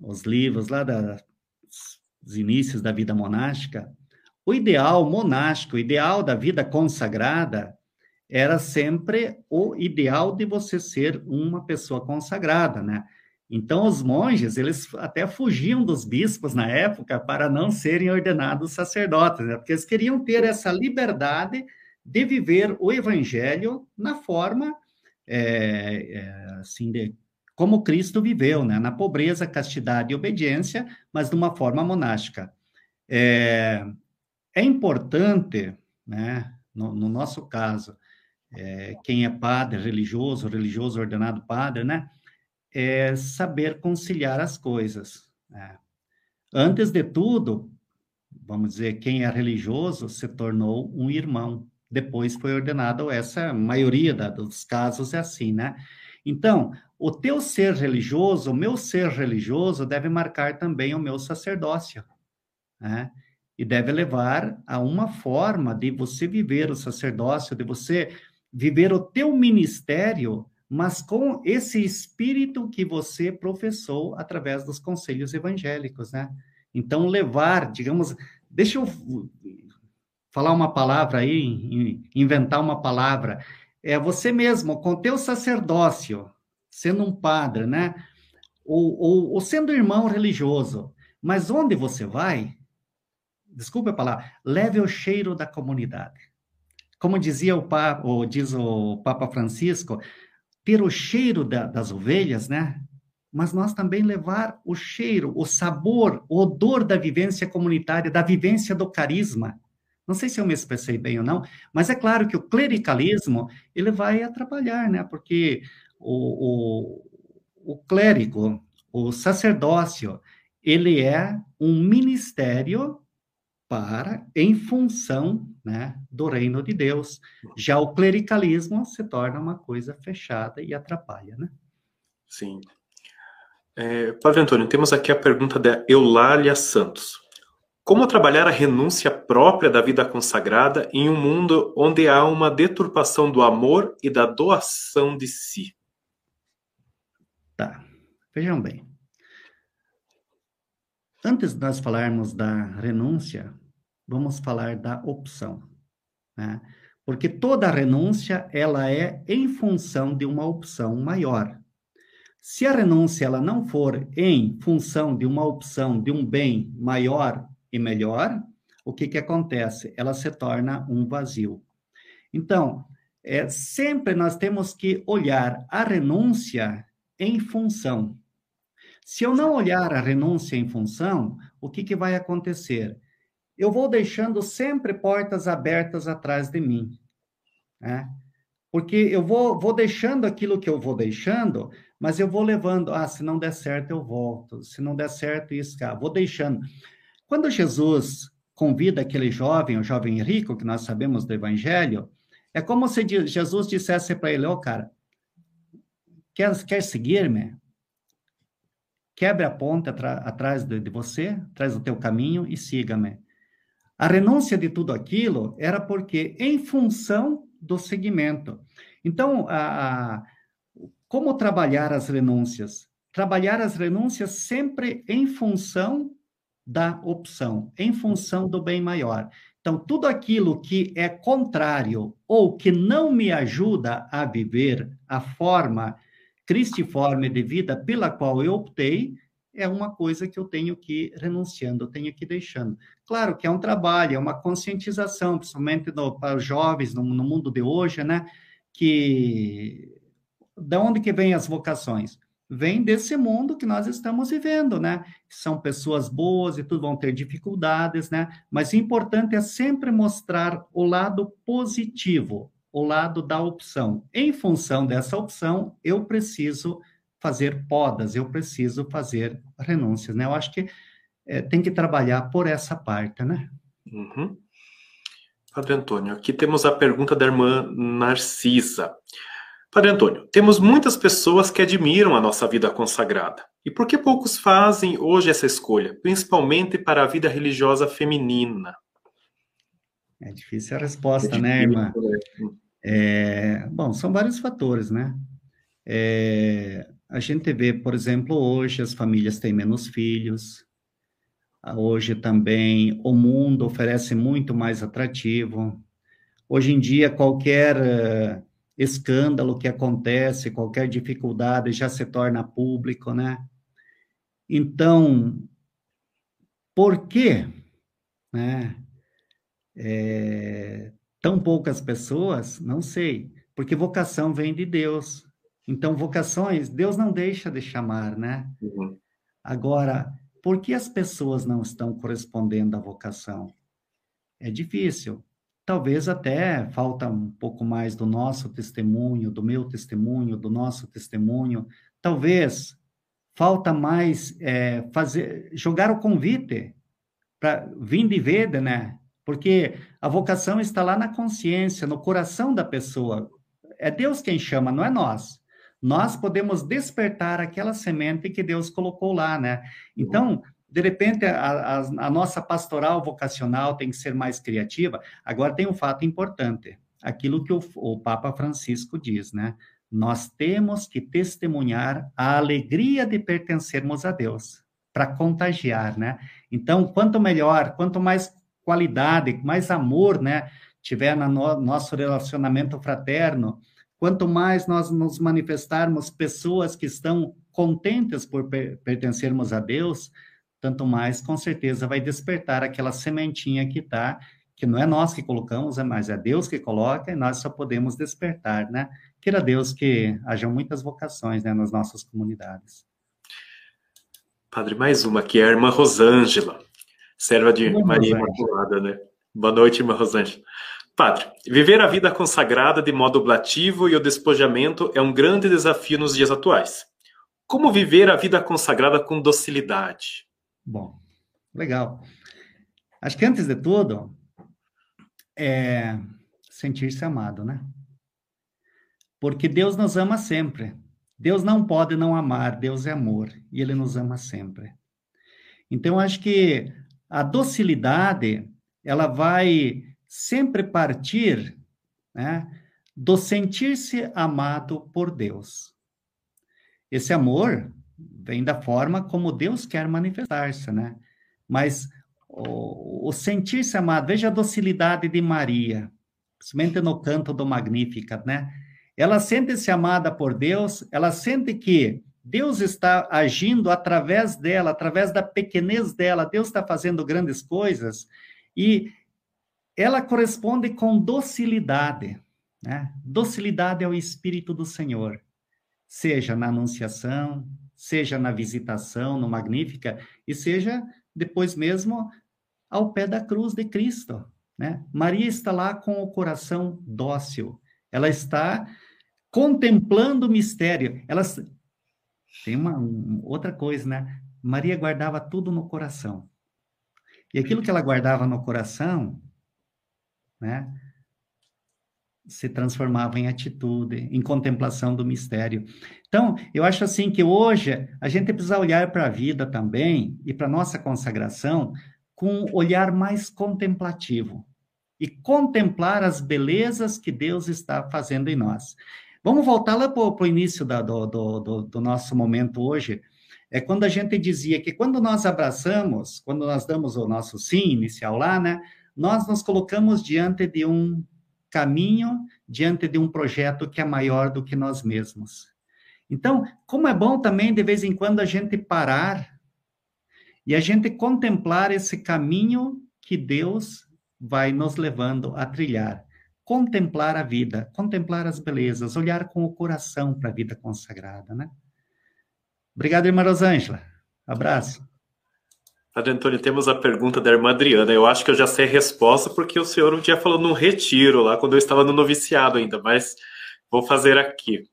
os livros lá dos inícios da vida monástica. O ideal monástico, o ideal da vida consagrada, era sempre o ideal de você ser uma pessoa consagrada, né? Então, os monges, eles até fugiam dos bispos na época para não serem ordenados sacerdotes, né? porque eles queriam ter essa liberdade de viver o evangelho na forma, é, é, assim, de como Cristo viveu, né? na pobreza, castidade e obediência, mas de uma forma monástica. É, é importante, né, no, no nosso caso, é, quem é padre religioso, religioso ordenado padre, né, é saber conciliar as coisas. Né? Antes de tudo, vamos dizer, quem é religioso se tornou um irmão. Depois foi ordenado, essa maioria da, dos casos é assim, né? Então, o teu ser religioso, o meu ser religioso, deve marcar também o meu sacerdócio, né? E deve levar a uma forma de você viver o sacerdócio, de você viver o teu ministério, mas com esse espírito que você professou através dos conselhos evangélicos, né? Então, levar, digamos, deixa eu falar uma palavra aí, inventar uma palavra, é você mesmo, com teu sacerdócio, sendo um padre, né? Ou, ou, ou sendo irmão religioso, mas onde você vai, desculpe a palavra, leve o cheiro da comunidade. Como dizia o Papa, ou diz o Papa Francisco, ter o cheiro da, das ovelhas, né? Mas nós também levar o cheiro, o sabor, o odor da vivência comunitária, da vivência do carisma. Não sei se eu me expressei bem ou não, mas é claro que o clericalismo ele vai atrapalhar, né? Porque o, o, o clérigo, o sacerdócio, ele é um ministério para em função né, do reino de Deus. Já o clericalismo se torna uma coisa fechada e atrapalha, né? Sim. É, Padre Antônio, temos aqui a pergunta da Eulália Santos. Como trabalhar a renúncia própria da vida consagrada em um mundo onde há uma deturpação do amor e da doação de si? Tá. Vejam bem. Antes de nós falarmos da renúncia, vamos falar da opção, né? Porque toda renúncia, ela é em função de uma opção maior. Se a renúncia ela não for em função de uma opção de um bem maior e melhor, o que que acontece? Ela se torna um vazio. Então, é, sempre nós temos que olhar a renúncia em função Se eu não olhar a renúncia em função, o que, que vai acontecer? Eu vou deixando sempre portas abertas atrás de mim. Né? Porque eu vou, vou deixando aquilo que eu vou deixando, mas eu vou levando, ah, se não der certo, eu volto. Se não der certo, isso, cara, vou deixando. Quando Jesus convida aquele jovem, o jovem rico, que nós sabemos do Evangelho, é como se Jesus dissesse para ele, ô oh, cara, quer, quer seguir-me? Quebre a ponta atrás de, de você, atrás do teu caminho e siga-me. A renúncia de tudo aquilo era porque, em função do segmento. Então, a, a, como trabalhar as renúncias? Trabalhar as renúncias sempre em função da opção, em função do bem maior. Então, tudo aquilo que é contrário ou que não me ajuda a viver a forma cristiforme de vida pela qual eu optei, é uma coisa que eu tenho que ir renunciando, eu tenho que ir deixando. Claro que é um trabalho, é uma conscientização, principalmente no, para os jovens no, no, mundo de hoje, né? Que da onde que vêm as vocações? Vem desse mundo que nós estamos vivendo, né? São pessoas boas e tudo vão ter dificuldades, né? Mas o importante é sempre mostrar o lado positivo, o lado da opção. Em função dessa opção, eu preciso fazer podas, eu preciso fazer renúncias, né? Eu acho que é, tem que trabalhar por essa parte, né? Uhum. Padre Antônio, aqui temos a pergunta da irmã Narcisa. Padre Antônio, temos muitas pessoas que admiram a nossa vida consagrada. E por que poucos fazem hoje essa escolha, principalmente para a vida religiosa feminina? É difícil a resposta, é né, irmã? Né? É, bom, são vários fatores, né? É, a gente vê, por exemplo, hoje as famílias têm menos filhos, hoje também o mundo oferece muito mais atrativo. Hoje em dia, qualquer uh, escândalo que acontece, qualquer dificuldade já se torna público, né? Então, por que, né? É, tão poucas pessoas, não sei, porque vocação vem de Deus. Então, vocações, Deus não deixa de chamar, né? Uhum. Agora, por que as pessoas não estão correspondendo à vocação? É difícil. Talvez até falta um pouco mais do nosso testemunho, do meu testemunho, do nosso testemunho. Talvez falta mais é, fazer, jogar o convite para vir de né? Porque a vocação está lá na consciência, no coração da pessoa. É Deus quem chama, não é nós. Nós podemos despertar aquela semente que Deus colocou lá, né? Então, de repente, a, a, a nossa pastoral vocacional tem que ser mais criativa. Agora, tem um fato importante: aquilo que o, o Papa Francisco diz, né? Nós temos que testemunhar a alegria de pertencermos a Deus, para contagiar, né? Então, quanto melhor, quanto mais qualidade, mais amor, né, tiver no nosso relacionamento fraterno, quanto mais nós nos manifestarmos pessoas que estão contentes por per pertencermos a Deus, tanto mais, com certeza, vai despertar aquela sementinha que está, que não é nós que colocamos, é mas é Deus que coloca, e nós só podemos despertar, né? Queira Deus que hajam muitas vocações né, nas nossas comunidades. Padre, mais uma aqui, é a irmã Rosângela serva de Boa Maria Imaculada, né? Boa noite, irmã Rosângela. Padre, viver a vida consagrada de modo oblativo e o despojamento é um grande desafio nos dias atuais. Como viver a vida consagrada com docilidade? Bom, legal. Acho que antes de tudo, é sentir-se amado, né? Porque Deus nos ama sempre. Deus não pode não amar, Deus é amor e Ele nos ama sempre. Então, acho que a docilidade, ela vai sempre partir né, do sentir-se amado por Deus. Esse amor vem da forma como Deus quer manifestar-se, né? Mas o, o sentir-se amado, veja a docilidade de Maria, principalmente no canto do Magnífica, né? Ela sente-se amada por Deus, ela sente que Deus está agindo através dela, através da pequenez dela, Deus está fazendo grandes coisas e ela corresponde com docilidade. Né? Docilidade ao Espírito do Senhor, seja na anunciação, seja na visitação, no Magnífica, e seja depois mesmo ao pé da cruz de Cristo. Né? Maria está lá com o coração dócil, ela está contemplando o mistério. Ela tem uma outra coisa, né? Maria guardava tudo no coração. E aquilo que ela guardava no coração, né, se transformava em atitude, em contemplação do mistério. Então, eu acho assim que hoje a gente precisa olhar para a vida também e para nossa consagração com um olhar mais contemplativo e contemplar as belezas que Deus está fazendo em nós. Vamos voltar lá para o início da, do, do, do, nosso momento hoje. É quando a gente dizia que quando nós abraçamos, quando nós damos o nosso sim inicial lá, né? Nós nos colocamos diante de um caminho diante de um projeto que é maior do que nós mesmos. Então, como é bom também, de vez em quando, a gente parar e a gente contemplar esse caminho que Deus vai nos levando a trilhar. Contemplar a vida, contemplar as belezas, olhar com o coração para a vida consagrada, né? Obrigado, irmã Rosângela. Abraço. Padre Antônio, temos a pergunta da irmã Adriana. Eu acho que eu já sei a resposta, porque o senhor um dia falou num retiro lá, quando eu estava no noviciado ainda, mas vou fazer aqui.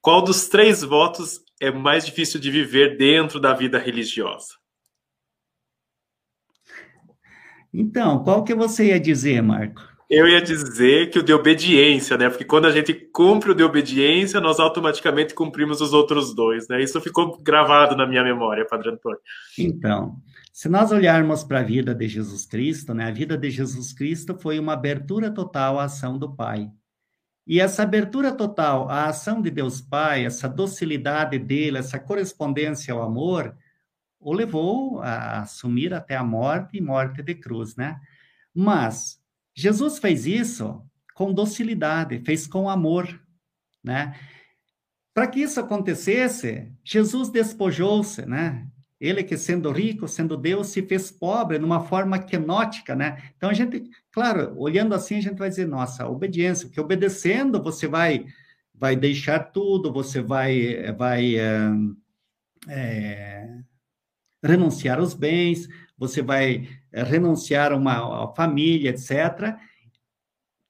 Qual dos três votos é mais difícil de viver dentro da vida religiosa? Então, qual que você ia dizer, Marco? Eu ia dizer que o de obediência, né? Porque quando a gente cumpre o de obediência, nós automaticamente cumprimos os outros dois, né? Isso ficou gravado na minha memória, Padre Antônio. Então, se nós olharmos para a vida de Jesus Cristo, né? A vida de Jesus Cristo foi uma abertura total à ação do Pai. E essa abertura total à ação de Deus Pai, essa docilidade dele, essa correspondência ao amor, o levou a assumir até a morte e morte de cruz, né? Mas Jesus fez isso com docilidade, fez com amor, né? Para que isso acontecesse, Jesus despojou-se, né? Ele que sendo rico, sendo Deus, se fez pobre numa forma quenótica, né? Então a gente, claro, olhando assim, a gente vai dizer, nossa, obediência, porque obedecendo você vai vai deixar tudo, você vai vai é, é, renunciar aos bens, você vai eh, renunciar a uma família, etc.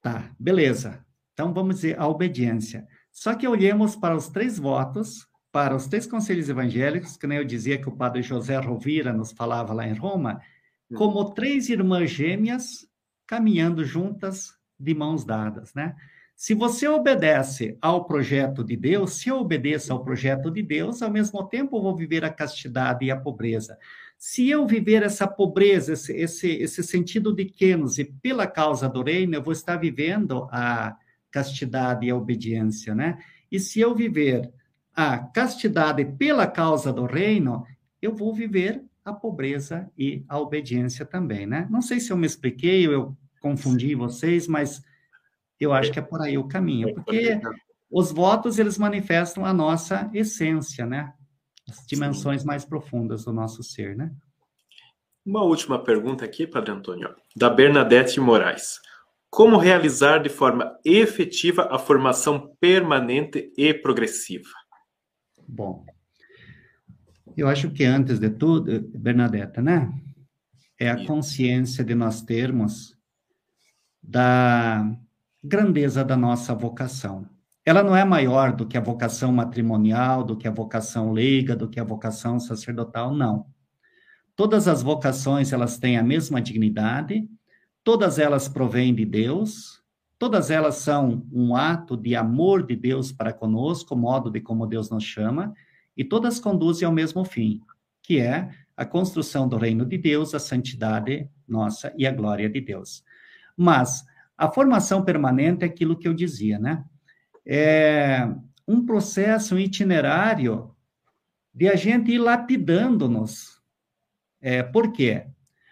Tá, beleza. Então vamos dizer a obediência. Só que olhemos para os três votos, para os três conselhos evangélicos, que nem eu dizia que o padre José Rovira nos falava lá em Roma, como três irmãs gêmeas caminhando juntas de mãos dadas, né? Se você obedece ao projeto de Deus, se eu obedeço ao projeto de Deus, ao mesmo tempo eu vou viver a castidade e a pobreza. Se eu viver essa pobreza, esse, esse, esse sentido de e pela causa do reino, eu vou estar vivendo a castidade e a obediência, né? E se eu viver a castidade pela causa do reino, eu vou viver a pobreza e a obediência também, né? Não sei se eu me expliquei eu confundi vocês, mas eu acho que é por aí o caminho, porque os votos eles manifestam a nossa essência, né? as dimensões Sim. mais profundas do nosso ser, né? Uma última pergunta aqui, Padre Antônio, da Bernadette Moraes. Como realizar de forma efetiva a formação permanente e progressiva? Bom, eu acho que antes de tudo, Bernadette, né? É a consciência de nós termos da grandeza da nossa vocação ela não é maior do que a vocação matrimonial, do que a vocação leiga, do que a vocação sacerdotal, não. Todas as vocações, elas têm a mesma dignidade, todas elas provêm de Deus, todas elas são um ato de amor de Deus para conosco, modo de como Deus nos chama, e todas conduzem ao mesmo fim, que é a construção do reino de Deus, a santidade nossa e a glória de Deus. Mas a formação permanente é aquilo que eu dizia, né? é, um processo, um itinerário de a gente ir lapidando-nos. É, por quê?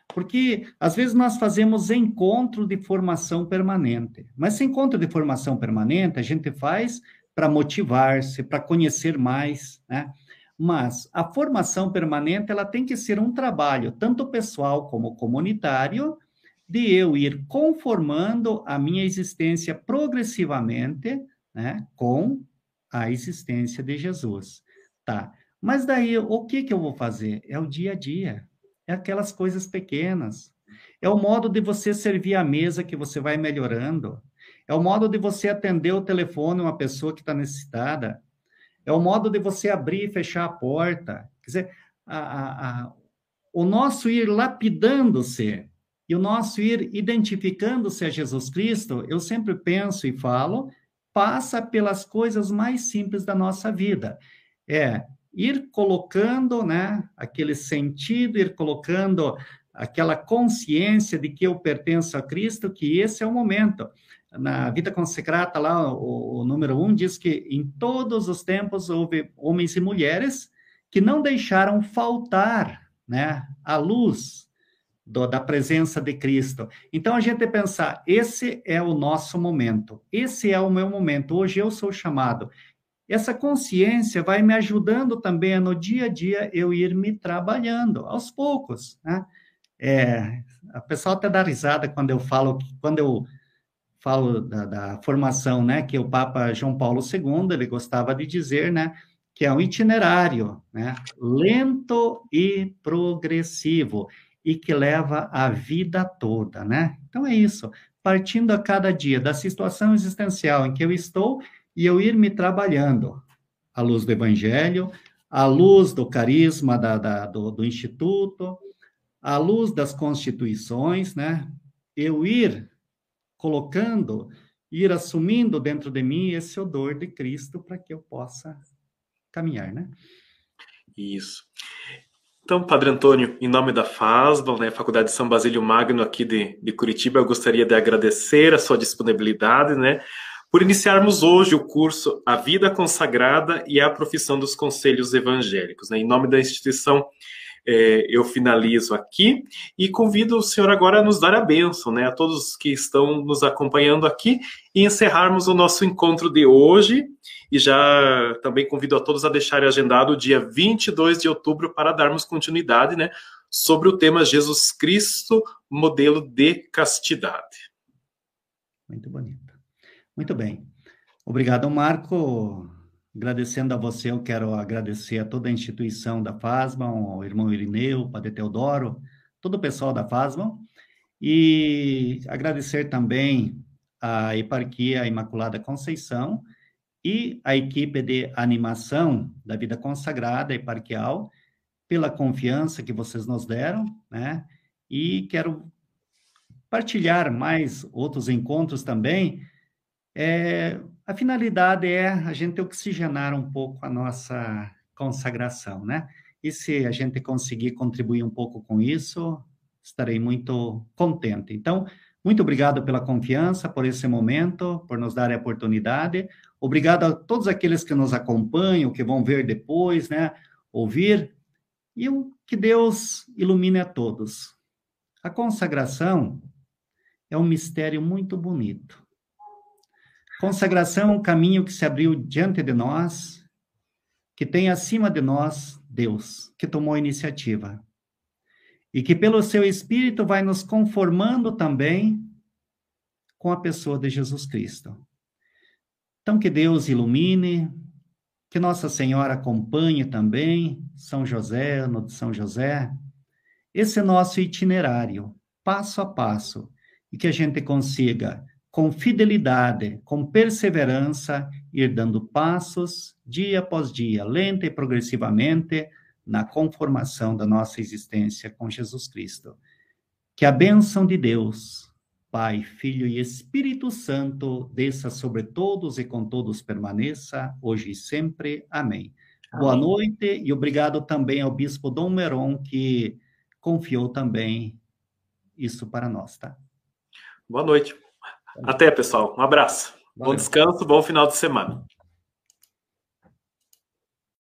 Porque às vezes nós fazemos encontro de formação permanente, mas esse encontro de formação permanente a gente faz para motivar-se, para conhecer mais, né? Mas a formação permanente ela tem que ser um trabalho tanto pessoal como comunitário de eu ir conformando a minha existência progressivamente né, com a existência de Jesus. Tá. Mas daí, o que que eu vou fazer? É o dia a dia, é aquelas coisas pequenas. É o modo de você servir a mesa que você vai melhorando. É o modo de você atender o telefone uma pessoa que está necessitada. É o modo de você abrir e fechar a porta. Quer dizer, a, a, a, o nosso ir lapidando-se e o nosso ir identificando-se a Jesus Cristo, eu sempre penso e falo, passa pelas coisas mais simples da nossa vida. É ir colocando, né, aquele sentido, ir colocando aquela consciência de que eu pertenço a Cristo, que esse é o momento. Na vida consecrata, lá, o, o número um diz que em todos os tempos houve homens e mulheres que não deixaram faltar né, a luz do, da presença de Cristo. Então a gente pensar, esse é o nosso momento, esse é o meu momento, hoje eu sou chamado. Essa consciência vai me ajudando também no dia a dia eu ir me trabalhando, aos poucos, né? É, a pessoa até dá risada quando eu falo, quando eu falo da, da, formação, né, que o Papa João Paulo II, ele gostava de dizer, né, que é um itinerário, né, lento e progressivo, e que leva a vida toda, né? Então é isso, partindo a cada dia da situação existencial em que eu estou e eu ir me trabalhando à luz do Evangelho, à luz do carisma da, da do, do Instituto, à luz das constituições, né? Eu ir colocando, ir assumindo dentro de mim esse odor de Cristo para que eu possa caminhar, né? Isso. Então, Padre Antônio, em nome da FASBA, né, Faculdade de São Basílio Magno aqui de, de Curitiba, eu gostaria de agradecer a sua disponibilidade, né, por iniciarmos hoje o curso A Vida Consagrada e a Profissão dos Conselhos Evangélicos. Né, em nome da instituição é, eu finalizo aqui e convido o senhor agora a nos dar a bênção, né, a todos que estão nos acompanhando aqui e encerrarmos o nosso encontro de hoje. E já também convido a todos a deixarem agendado o dia 22 de outubro para darmos continuidade, né, sobre o tema Jesus Cristo, modelo de castidade. Muito bonito. Muito bem. Obrigado, Marco. Agradecendo a você, eu quero agradecer a toda a instituição da FASMA, o irmão Irineu, o Padre Teodoro, todo o pessoal da FASMA, e agradecer também a Eparquia Imaculada Conceição e a equipe de animação da Vida Consagrada Eparquial pela confiança que vocês nos deram, né? E quero partilhar mais outros encontros também, é, a finalidade é a gente oxigenar um pouco a nossa consagração, né? E se a gente conseguir contribuir um pouco com isso, estarei muito contente. Então, muito obrigado pela confiança, por esse momento, por nos dar a oportunidade. Obrigado a todos aqueles que nos acompanham, que vão ver depois, né? Ouvir. E que Deus ilumine a todos. A consagração é um mistério muito bonito. Consagração é um caminho que se abriu diante de nós, que tem acima de nós Deus, que tomou a iniciativa. E que pelo seu Espírito vai nos conformando também com a pessoa de Jesus Cristo. Então, que Deus ilumine, que Nossa Senhora acompanhe também, São José, ano de São José, esse nosso itinerário, passo a passo, e que a gente consiga com fidelidade, com perseverança, ir dando passos dia após dia, lenta e progressivamente, na conformação da nossa existência com Jesus Cristo. Que a bênção de Deus, Pai, Filho e Espírito Santo, desça sobre todos e com todos permaneça, hoje e sempre. Amém. Amém. Boa noite e obrigado também ao Bispo Dom Meron, que confiou também isso para nós, tá? Boa noite. Até, pessoal. Um abraço. Valeu. Bom descanso, bom final de semana.